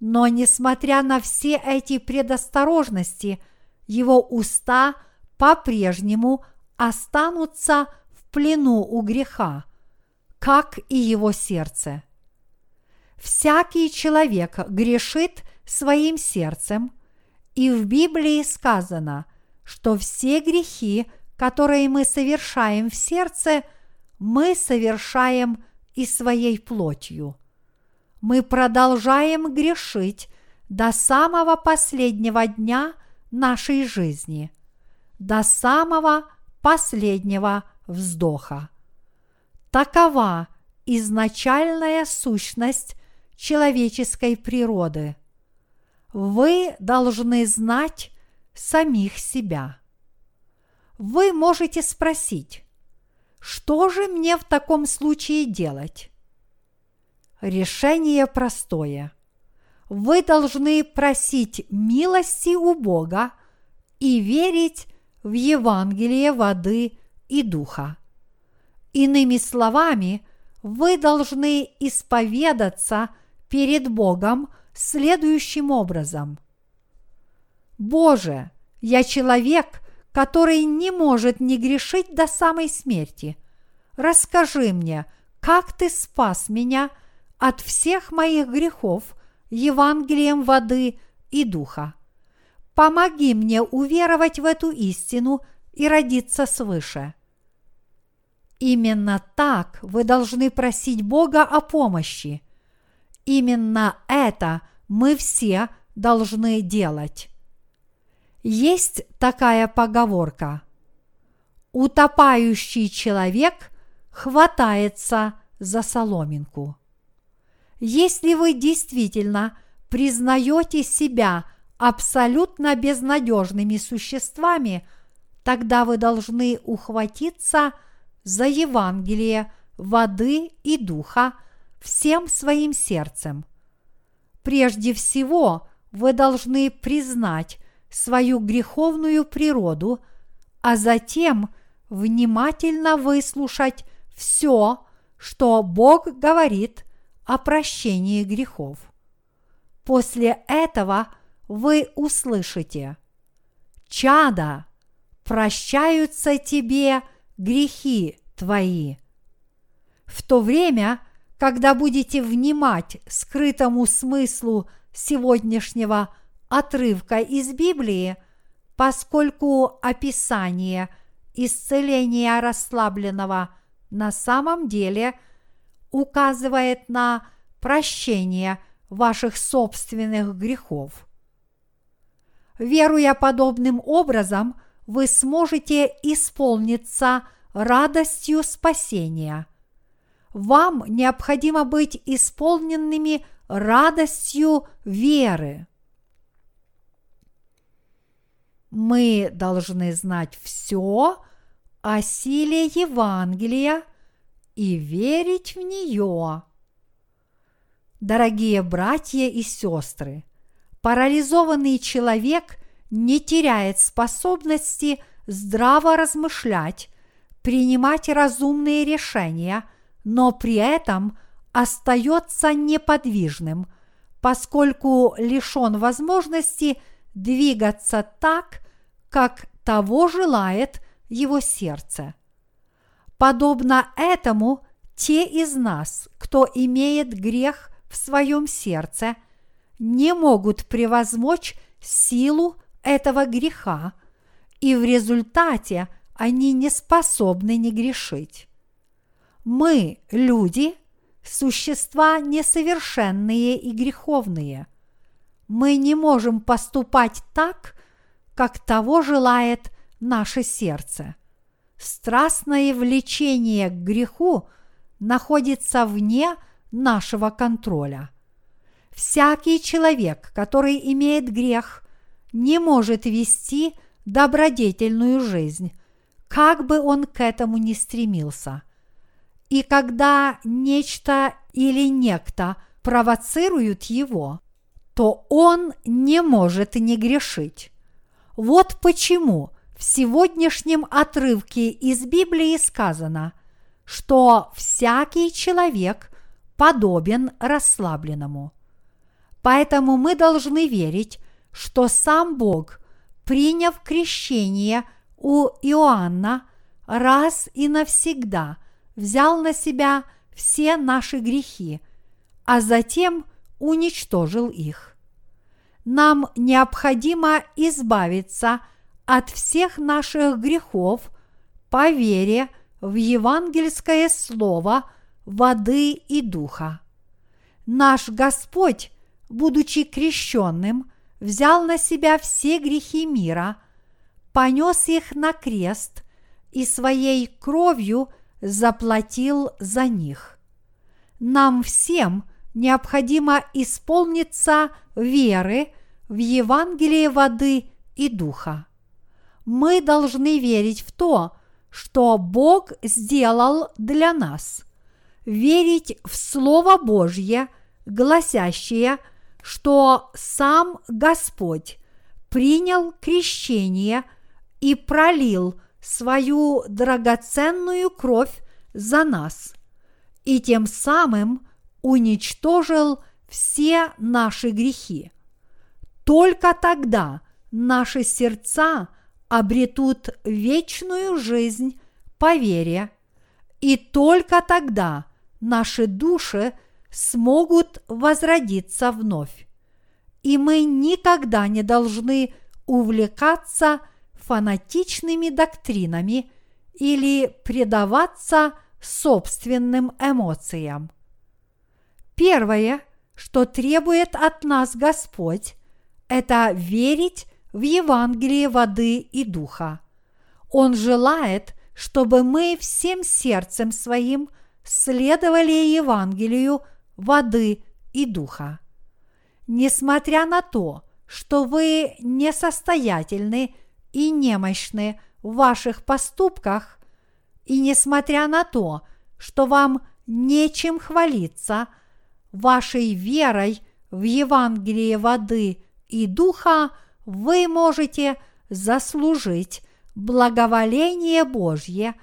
Но несмотря на все эти предосторожности, его уста по-прежнему останутся в плену у греха, как и его сердце. Всякий человек грешит своим сердцем, и в Библии сказано, что все грехи, которые мы совершаем в сердце, мы совершаем и своей плотью. Мы продолжаем грешить до самого последнего дня нашей жизни, до самого последнего вздоха. Такова изначальная сущность человеческой природы. Вы должны знать самих себя. Вы можете спросить, что же мне в таком случае делать? Решение простое. Вы должны просить милости у Бога и верить в Евангелие воды и духа. Иными словами, вы должны исповедаться перед Богом следующим образом. Боже, я человек, который не может не грешить до самой смерти. Расскажи мне, как ты спас меня от всех моих грехов Евангелием воды и духа. Помоги мне уверовать в эту истину и родиться свыше. Именно так вы должны просить Бога о помощи. Именно это мы все должны делать. Есть такая поговорка. Утопающий человек хватается за соломинку. Если вы действительно признаете себя абсолютно безнадежными существами, тогда вы должны ухватиться – за Евангелие воды и духа всем своим сердцем. Прежде всего, вы должны признать свою греховную природу, а затем внимательно выслушать все, что Бог говорит о прощении грехов. После этого вы услышите «Чада, прощаются тебе – грехи твои. В то время, когда будете внимать скрытому смыслу сегодняшнего отрывка из Библии, поскольку описание исцеления расслабленного на самом деле указывает на прощение ваших собственных грехов. Веруя подобным образом, вы сможете исполниться радостью спасения. Вам необходимо быть исполненными радостью веры. Мы должны знать все о силе Евангелия и верить в нее. Дорогие братья и сестры, парализованный человек не теряет способности здраво размышлять, принимать разумные решения, но при этом остается неподвижным, поскольку лишен возможности двигаться так, как того желает его сердце. Подобно этому те из нас, кто имеет грех в своем сердце, не могут превозмочь силу этого греха, и в результате они не способны не грешить. Мы, люди, существа несовершенные и греховные. Мы не можем поступать так, как того желает наше сердце. Страстное влечение к греху находится вне нашего контроля. Всякий человек, который имеет грех, не может вести добродетельную жизнь, как бы он к этому ни стремился. И когда нечто или некто провоцируют его, то он не может не грешить. Вот почему в сегодняшнем отрывке из Библии сказано, что всякий человек подобен расслабленному. Поэтому мы должны верить, что сам Бог, приняв крещение у Иоанна, раз и навсегда взял на себя все наши грехи, а затем уничтожил их. Нам необходимо избавиться от всех наших грехов по вере в евангельское слово воды и духа. Наш Господь, будучи крещенным, взял на себя все грехи мира, понес их на крест и своей кровью заплатил за них. Нам всем необходимо исполниться веры в Евангелие воды и духа. Мы должны верить в то, что Бог сделал для нас, верить в Слово Божье, гласящее, что сам Господь принял крещение и пролил свою драгоценную кровь за нас, и тем самым уничтожил все наши грехи. Только тогда наши сердца обретут вечную жизнь по вере, и только тогда наши души смогут возродиться вновь. И мы никогда не должны увлекаться фанатичными доктринами или предаваться собственным эмоциям. Первое, что требует от нас Господь, это верить в Евангелие воды и духа. Он желает, чтобы мы всем сердцем своим следовали Евангелию воды и духа. Несмотря на то, что вы несостоятельны и немощны в ваших поступках, и несмотря на то, что вам нечем хвалиться – вашей верой в Евангелие воды и духа вы можете заслужить благоволение Божье,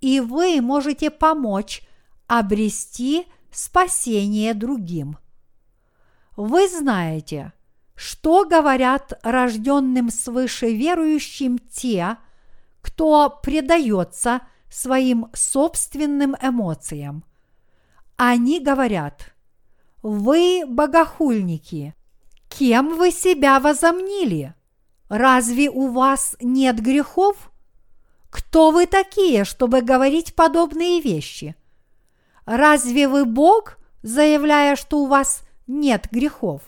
и вы можете помочь обрести спасение другим. Вы знаете, что говорят рожденным свыше верующим те, кто предается своим собственным эмоциям. Они говорят, вы богохульники! Кем вы себя возомнили? Разве у вас нет грехов? Кто вы такие, чтобы говорить подобные вещи? Разве вы Бог, заявляя, что у вас нет грехов?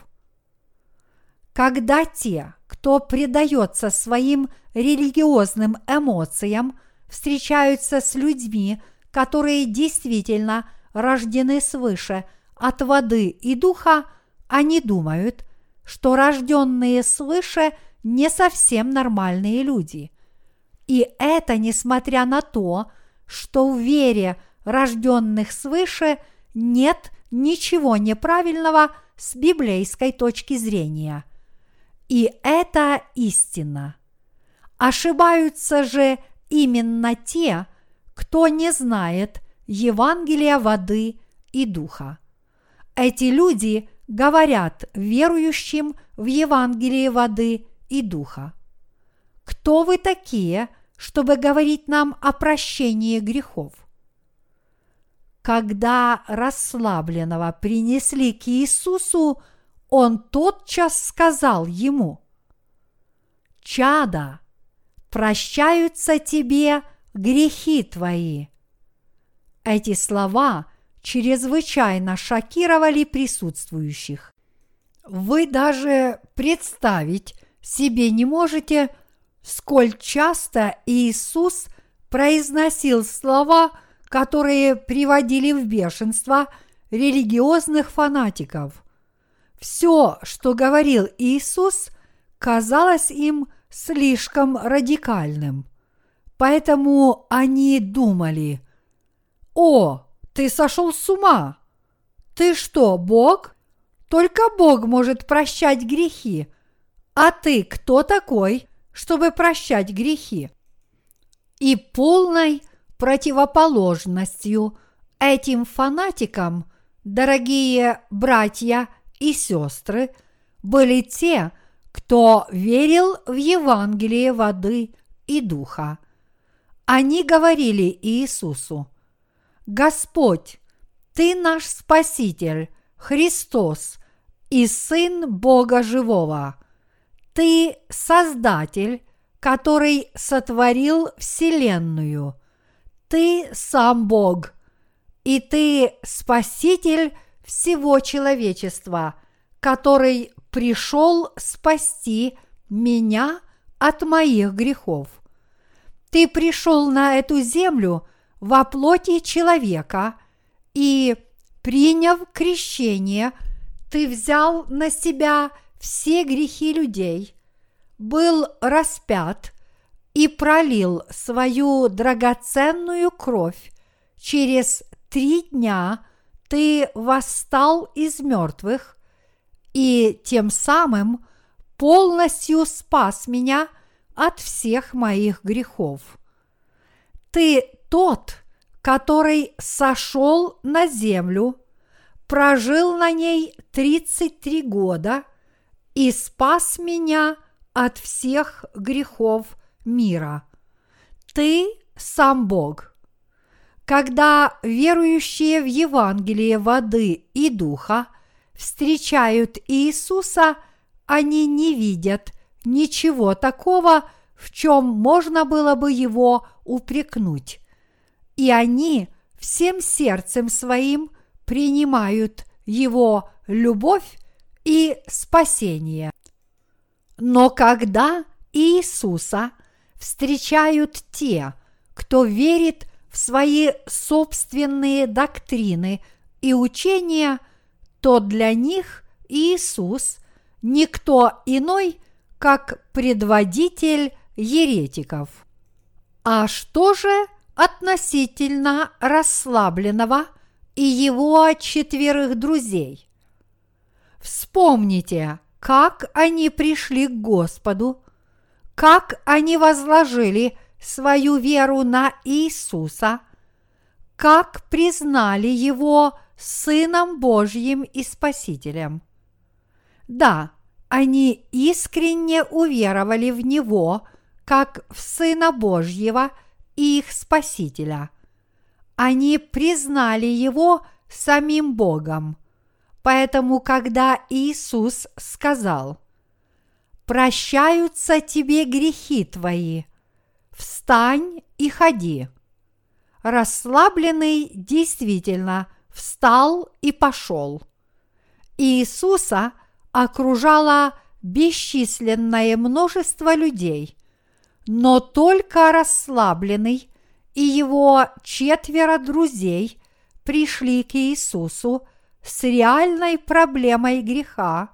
Когда те, кто предается своим религиозным эмоциям, встречаются с людьми, которые действительно рождены свыше – от воды и духа, они думают, что рожденные свыше не совсем нормальные люди. И это несмотря на то, что в вере рожденных свыше нет ничего неправильного с библейской точки зрения. И это истина. Ошибаются же именно те, кто не знает Евангелия воды и духа. Эти люди говорят верующим в Евангелие воды и духа. Кто вы такие, чтобы говорить нам о прощении грехов? когда расслабленного принесли к Иисусу, он тотчас сказал ему, «Чада, прощаются тебе грехи твои». Эти слова чрезвычайно шокировали присутствующих. Вы даже представить себе не можете, сколь часто Иисус произносил слова, которые приводили в бешенство религиозных фанатиков. Все, что говорил Иисус, казалось им слишком радикальным. Поэтому они думали, «О, ты сошел с ума! Ты что, Бог? Только Бог может прощать грехи. А ты кто такой, чтобы прощать грехи?» И полной противоположностью этим фанатикам, дорогие братья и сестры, были те, кто верил в Евангелие воды и духа. Они говорили Иисусу, Господь, Ты наш Спаситель, Христос и Сын Бога Живого. Ты Создатель, который сотворил Вселенную. Ты сам Бог, и Ты Спаситель всего человечества, который пришел спасти меня от моих грехов. Ты пришел на эту землю – во плоти человека, и, приняв крещение, ты взял на себя все грехи людей, был распят и пролил свою драгоценную кровь. Через три дня ты восстал из мертвых и тем самым полностью спас меня от всех моих грехов. Ты тот, который сошел на землю, прожил на ней 33 года и спас меня от всех грехов мира. Ты сам Бог. Когда верующие в Евангелие воды и духа встречают Иисуса, они не видят ничего такого, в чем можно было бы его упрекнуть и они всем сердцем своим принимают Его любовь и спасение. Но когда Иисуса встречают те, кто верит в свои собственные доктрины и учения, то для них Иисус никто иной, как предводитель еретиков. А что же относительно расслабленного и его четверых друзей. Вспомните, как они пришли к Господу, как они возложили свою веру на Иисуса, как признали Его Сыном Божьим и Спасителем. Да, они искренне уверовали в Него, как в Сына Божьего – их Спасителя. Они признали Его самим Богом. Поэтому, когда Иисус сказал, «Прощаются тебе грехи твои, встань и ходи», расслабленный действительно встал и пошел. Иисуса окружало бесчисленное множество людей – но только расслабленный и его четверо друзей пришли к Иисусу с реальной проблемой греха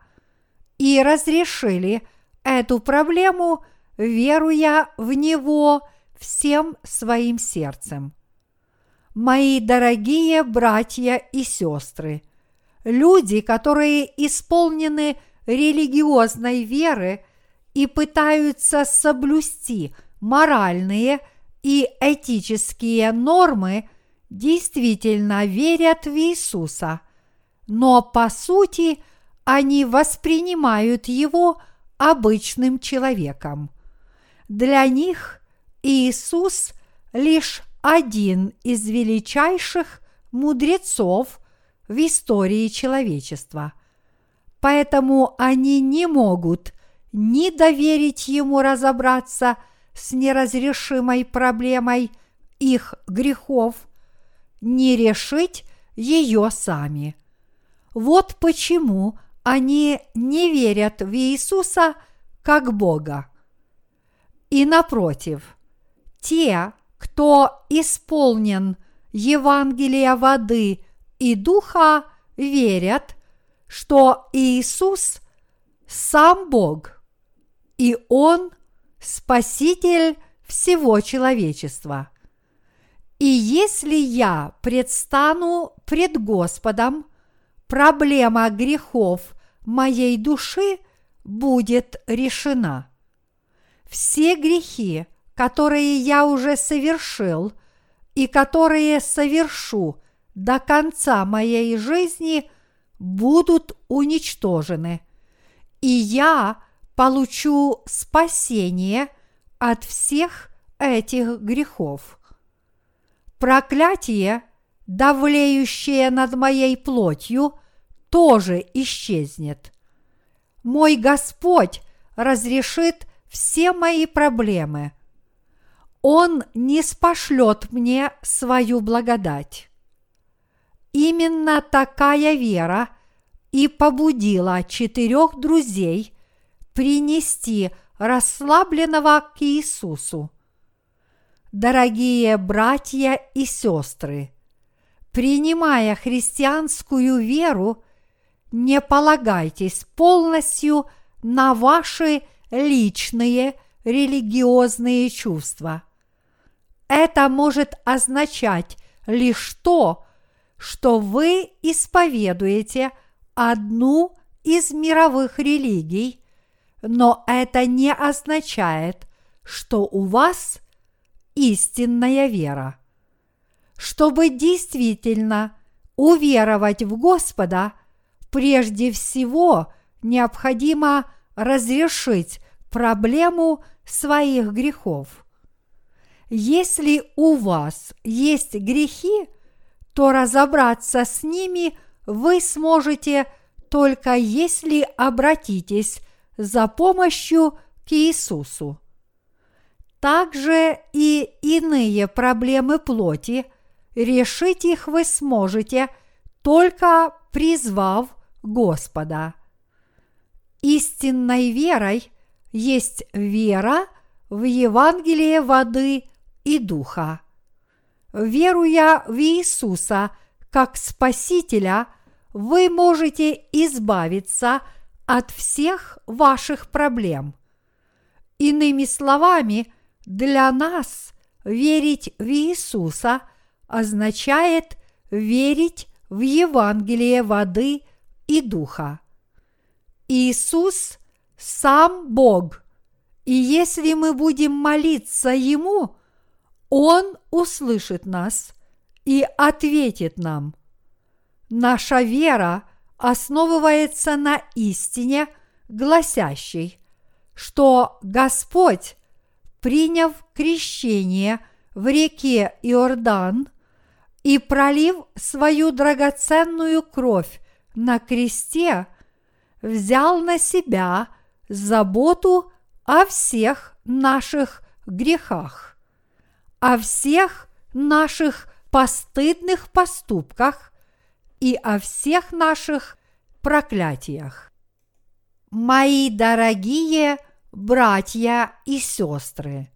и разрешили эту проблему, веруя в Него всем своим сердцем. Мои дорогие братья и сестры, люди, которые исполнены религиозной веры – и пытаются соблюсти моральные и этические нормы, действительно верят в Иисуса, но по сути они воспринимают его обычным человеком. Для них Иисус лишь один из величайших мудрецов в истории человечества. Поэтому они не могут ни доверить ему разобраться с неразрешимой проблемой их грехов, ни решить ее сами. Вот почему они не верят в Иисуса как Бога. И напротив, те, кто исполнен Евангелия воды и духа, верят, что Иисус сам Бог, и Он Спаситель всего человечества. И если я предстану пред Господом, проблема грехов моей души будет решена. Все грехи, которые я уже совершил и которые совершу до конца моей жизни, будут уничтожены, и я получу спасение от всех этих грехов. Проклятие, давлеющее над моей плотью, тоже исчезнет. Мой Господь разрешит все мои проблемы. Он не спошлет мне свою благодать. Именно такая вера и побудила четырех друзей принести расслабленного к Иисусу. Дорогие братья и сестры, принимая христианскую веру, не полагайтесь полностью на ваши личные религиозные чувства. Это может означать лишь то, что вы исповедуете одну из мировых религий, но это не означает, что у вас истинная вера. Чтобы действительно уверовать в Господа, прежде всего необходимо разрешить проблему своих грехов. Если у вас есть грехи, то разобраться с ними вы сможете только если обратитесь за помощью к Иисусу. Также и иные проблемы плоти, решить их вы сможете, только призвав Господа. Истинной верой есть вера в Евангелие воды и духа. Веруя в Иисуса как Спасителя, вы можете избавиться от всех ваших проблем. Иными словами, для нас верить в Иисуса означает верить в Евангелие воды и духа. Иисус сам Бог, и если мы будем молиться Ему, Он услышит нас и ответит нам. Наша вера основывается на истине, гласящей, что Господь, приняв крещение в реке Иордан и пролив свою драгоценную кровь на кресте, взял на себя заботу о всех наших грехах, о всех наших постыдных поступках и о всех наших проклятиях. Мои дорогие братья и сестры,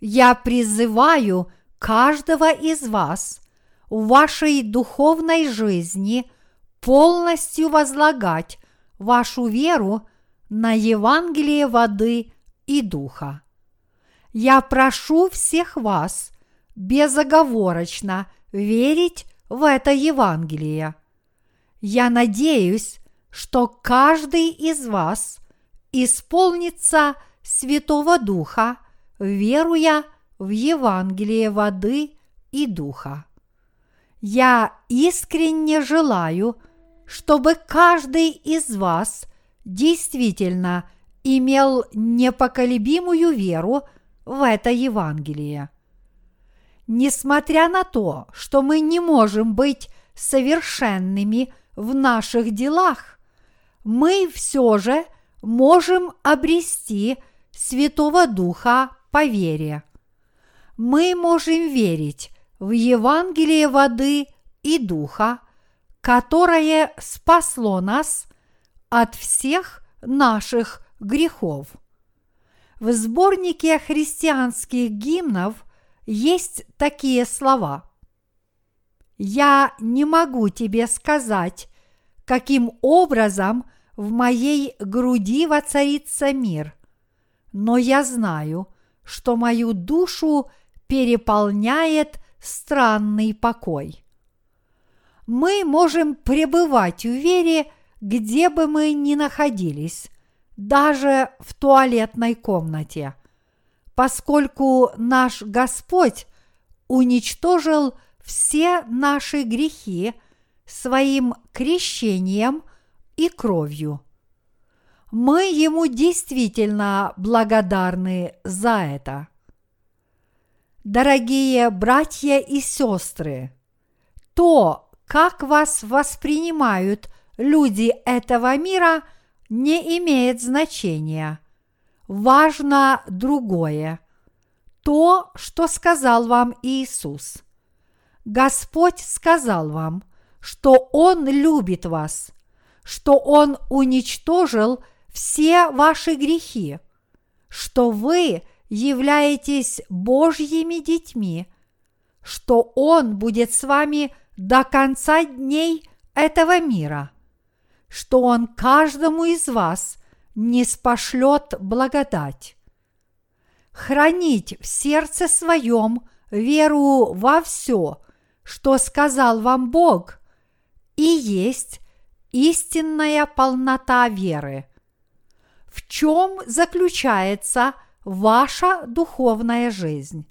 я призываю каждого из вас в вашей духовной жизни полностью возлагать вашу веру на Евангелие воды и духа. Я прошу всех вас безоговорочно верить в это Евангелие. Я надеюсь, что каждый из вас исполнится Святого Духа, веруя в Евангелие воды и духа. Я искренне желаю, чтобы каждый из вас действительно имел непоколебимую веру в это Евангелие. Несмотря на то, что мы не можем быть совершенными в наших делах, мы все же можем обрести Святого Духа по вере. Мы можем верить в Евангелие воды и Духа, которое спасло нас от всех наших грехов. В сборнике христианских гимнов есть такие слова. «Я не могу тебе сказать, каким образом в моей груди воцарится мир, но я знаю, что мою душу переполняет странный покой. Мы можем пребывать в вере, где бы мы ни находились, даже в туалетной комнате, поскольку наш Господь уничтожил все наши грехи своим крещением и кровью. Мы Ему действительно благодарны за это. Дорогие братья и сестры, то, как вас воспринимают люди этого мира, не имеет значения. Важно другое. То, что сказал вам Иисус. Господь сказал вам, что Он любит вас, что Он уничтожил все ваши грехи, что вы – являетесь Божьими детьми, что Он будет с вами до конца дней этого мира, что Он каждому из вас не спошлет благодать. Хранить в сердце своем веру во все, что сказал вам Бог, и есть истинная полнота веры. В чем заключается – ваша духовная жизнь.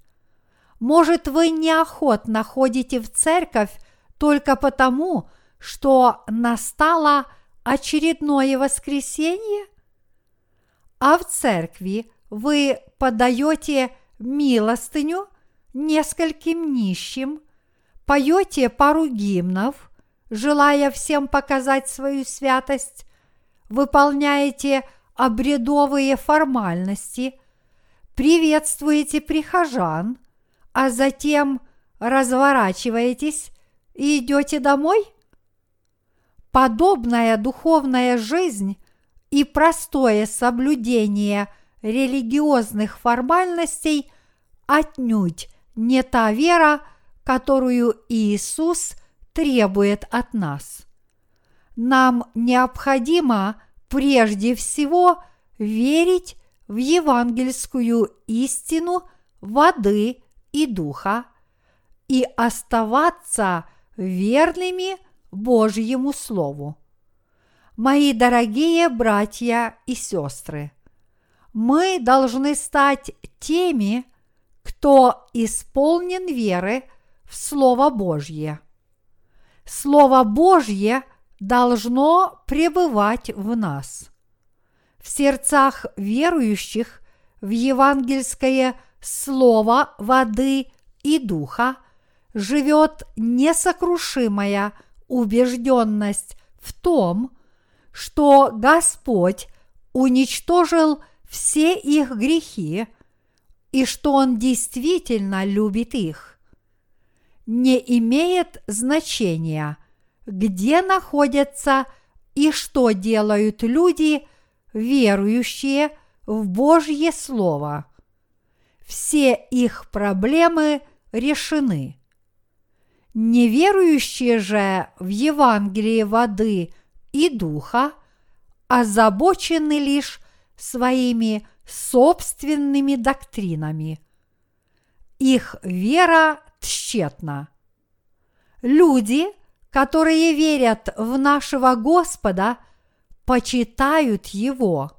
Может, вы неохотно ходите в церковь только потому, что настало очередное воскресенье? А в церкви вы подаете милостыню нескольким нищим, поете пару гимнов, желая всем показать свою святость, выполняете обредовые формальности – приветствуете прихожан, а затем разворачиваетесь и идете домой? Подобная духовная жизнь и простое соблюдение религиозных формальностей отнюдь не та вера, которую Иисус требует от нас. Нам необходимо прежде всего верить в евангельскую истину воды и духа и оставаться верными Божьему Слову. Мои дорогие братья и сестры, мы должны стать теми, кто исполнен веры в Слово Божье. Слово Божье должно пребывать в нас в сердцах верующих в евангельское слово воды и духа живет несокрушимая убежденность в том, что Господь уничтожил все их грехи и что Он действительно любит их. Не имеет значения, где находятся и что делают люди – верующие в Божье Слово. Все их проблемы решены. Неверующие же в Евангелие воды и духа озабочены лишь своими собственными доктринами. Их вера тщетна. Люди, которые верят в нашего Господа – почитают Его,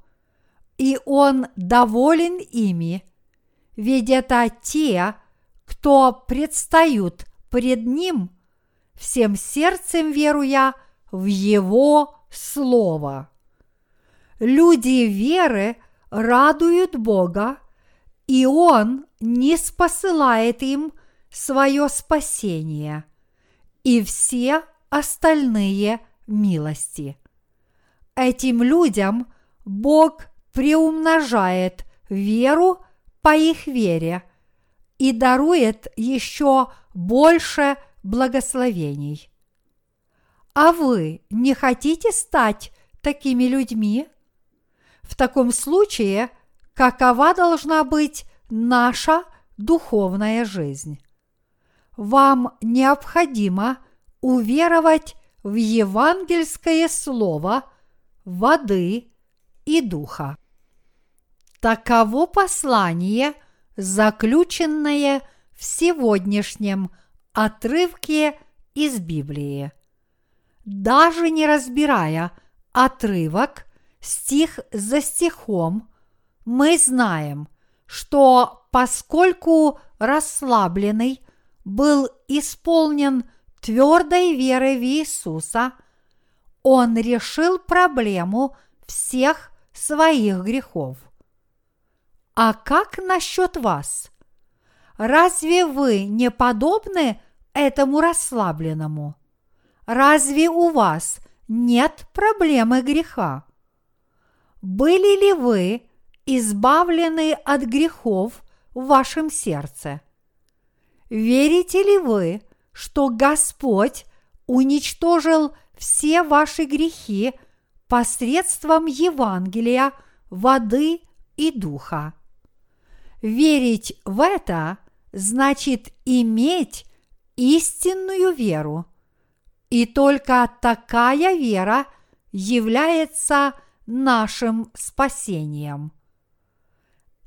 и Он доволен ими, ведь это те, кто предстают пред Ним, всем сердцем веруя в Его Слово. Люди веры радуют Бога, и Он не спосылает им свое спасение и все остальные милости. Этим людям Бог приумножает веру по их вере и дарует еще больше благословений. А вы не хотите стать такими людьми? В таком случае, какова должна быть наша духовная жизнь? Вам необходимо уверовать в евангельское слово воды и духа. Таково послание, заключенное в сегодняшнем отрывке из Библии. Даже не разбирая отрывок стих за стихом, мы знаем, что поскольку расслабленный был исполнен твердой верой в Иисуса, он решил проблему всех своих грехов. А как насчет вас? Разве вы не подобны этому расслабленному? Разве у вас нет проблемы греха? Были ли вы избавлены от грехов в вашем сердце? Верите ли вы, что Господь уничтожил все ваши грехи посредством Евангелия, воды и духа? Верить в это значит иметь истинную веру. И только такая вера является нашим спасением.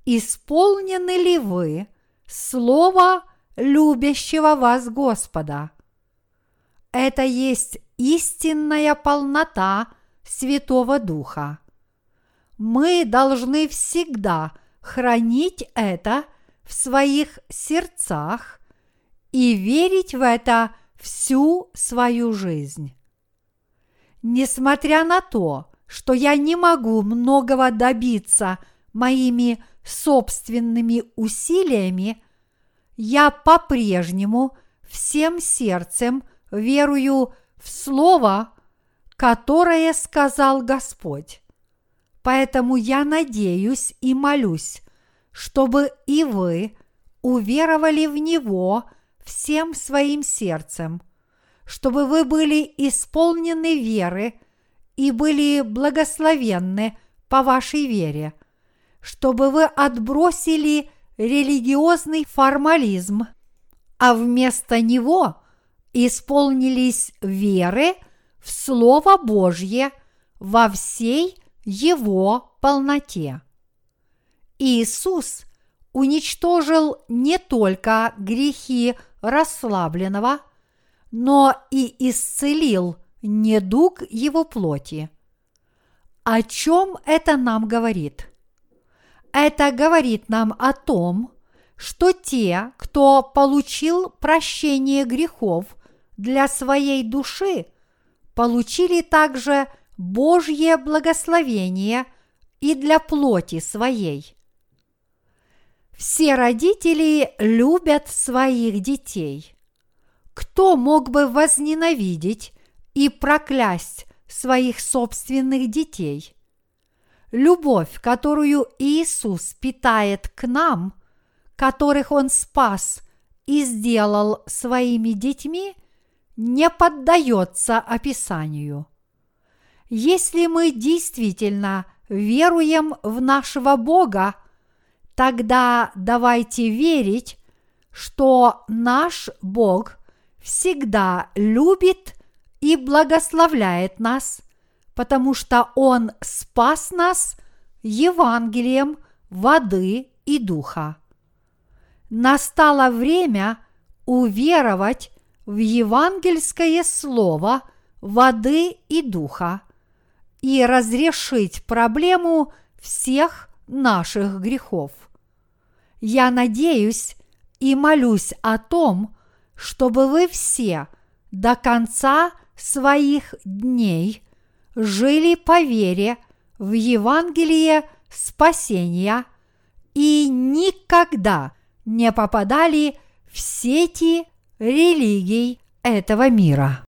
Исполнены ли вы Слово любящего вас Господа? Это есть истинная полнота Святого Духа. Мы должны всегда хранить это в своих сердцах и верить в это всю свою жизнь. Несмотря на то, что я не могу многого добиться моими собственными усилиями, я по-прежнему всем сердцем верую в Слово, которое сказал Господь. Поэтому я надеюсь и молюсь, чтобы и вы уверовали в Него всем своим сердцем, чтобы вы были исполнены веры и были благословенны по вашей вере, чтобы вы отбросили религиозный формализм, а вместо него исполнились веры в Слово Божье во всей его полноте. Иисус уничтожил не только грехи расслабленного, но и исцелил недуг его плоти. О чем это нам говорит? Это говорит нам о том, что те, кто получил прощение грехов для своей души, получили также Божье благословение и для плоти своей. Все родители любят своих детей. Кто мог бы возненавидеть и проклясть своих собственных детей? Любовь, которую Иисус питает к нам, которых Он спас и сделал своими детьми, не поддается описанию. Если мы действительно веруем в нашего Бога, тогда давайте верить, что наш Бог всегда любит и благословляет нас, потому что Он спас нас Евангелием воды и духа. Настало время уверовать в евангельское слово воды и духа и разрешить проблему всех наших грехов. Я надеюсь и молюсь о том, чтобы вы все до конца своих дней жили по вере в Евангелие спасения и никогда не попадали в сети религий этого мира.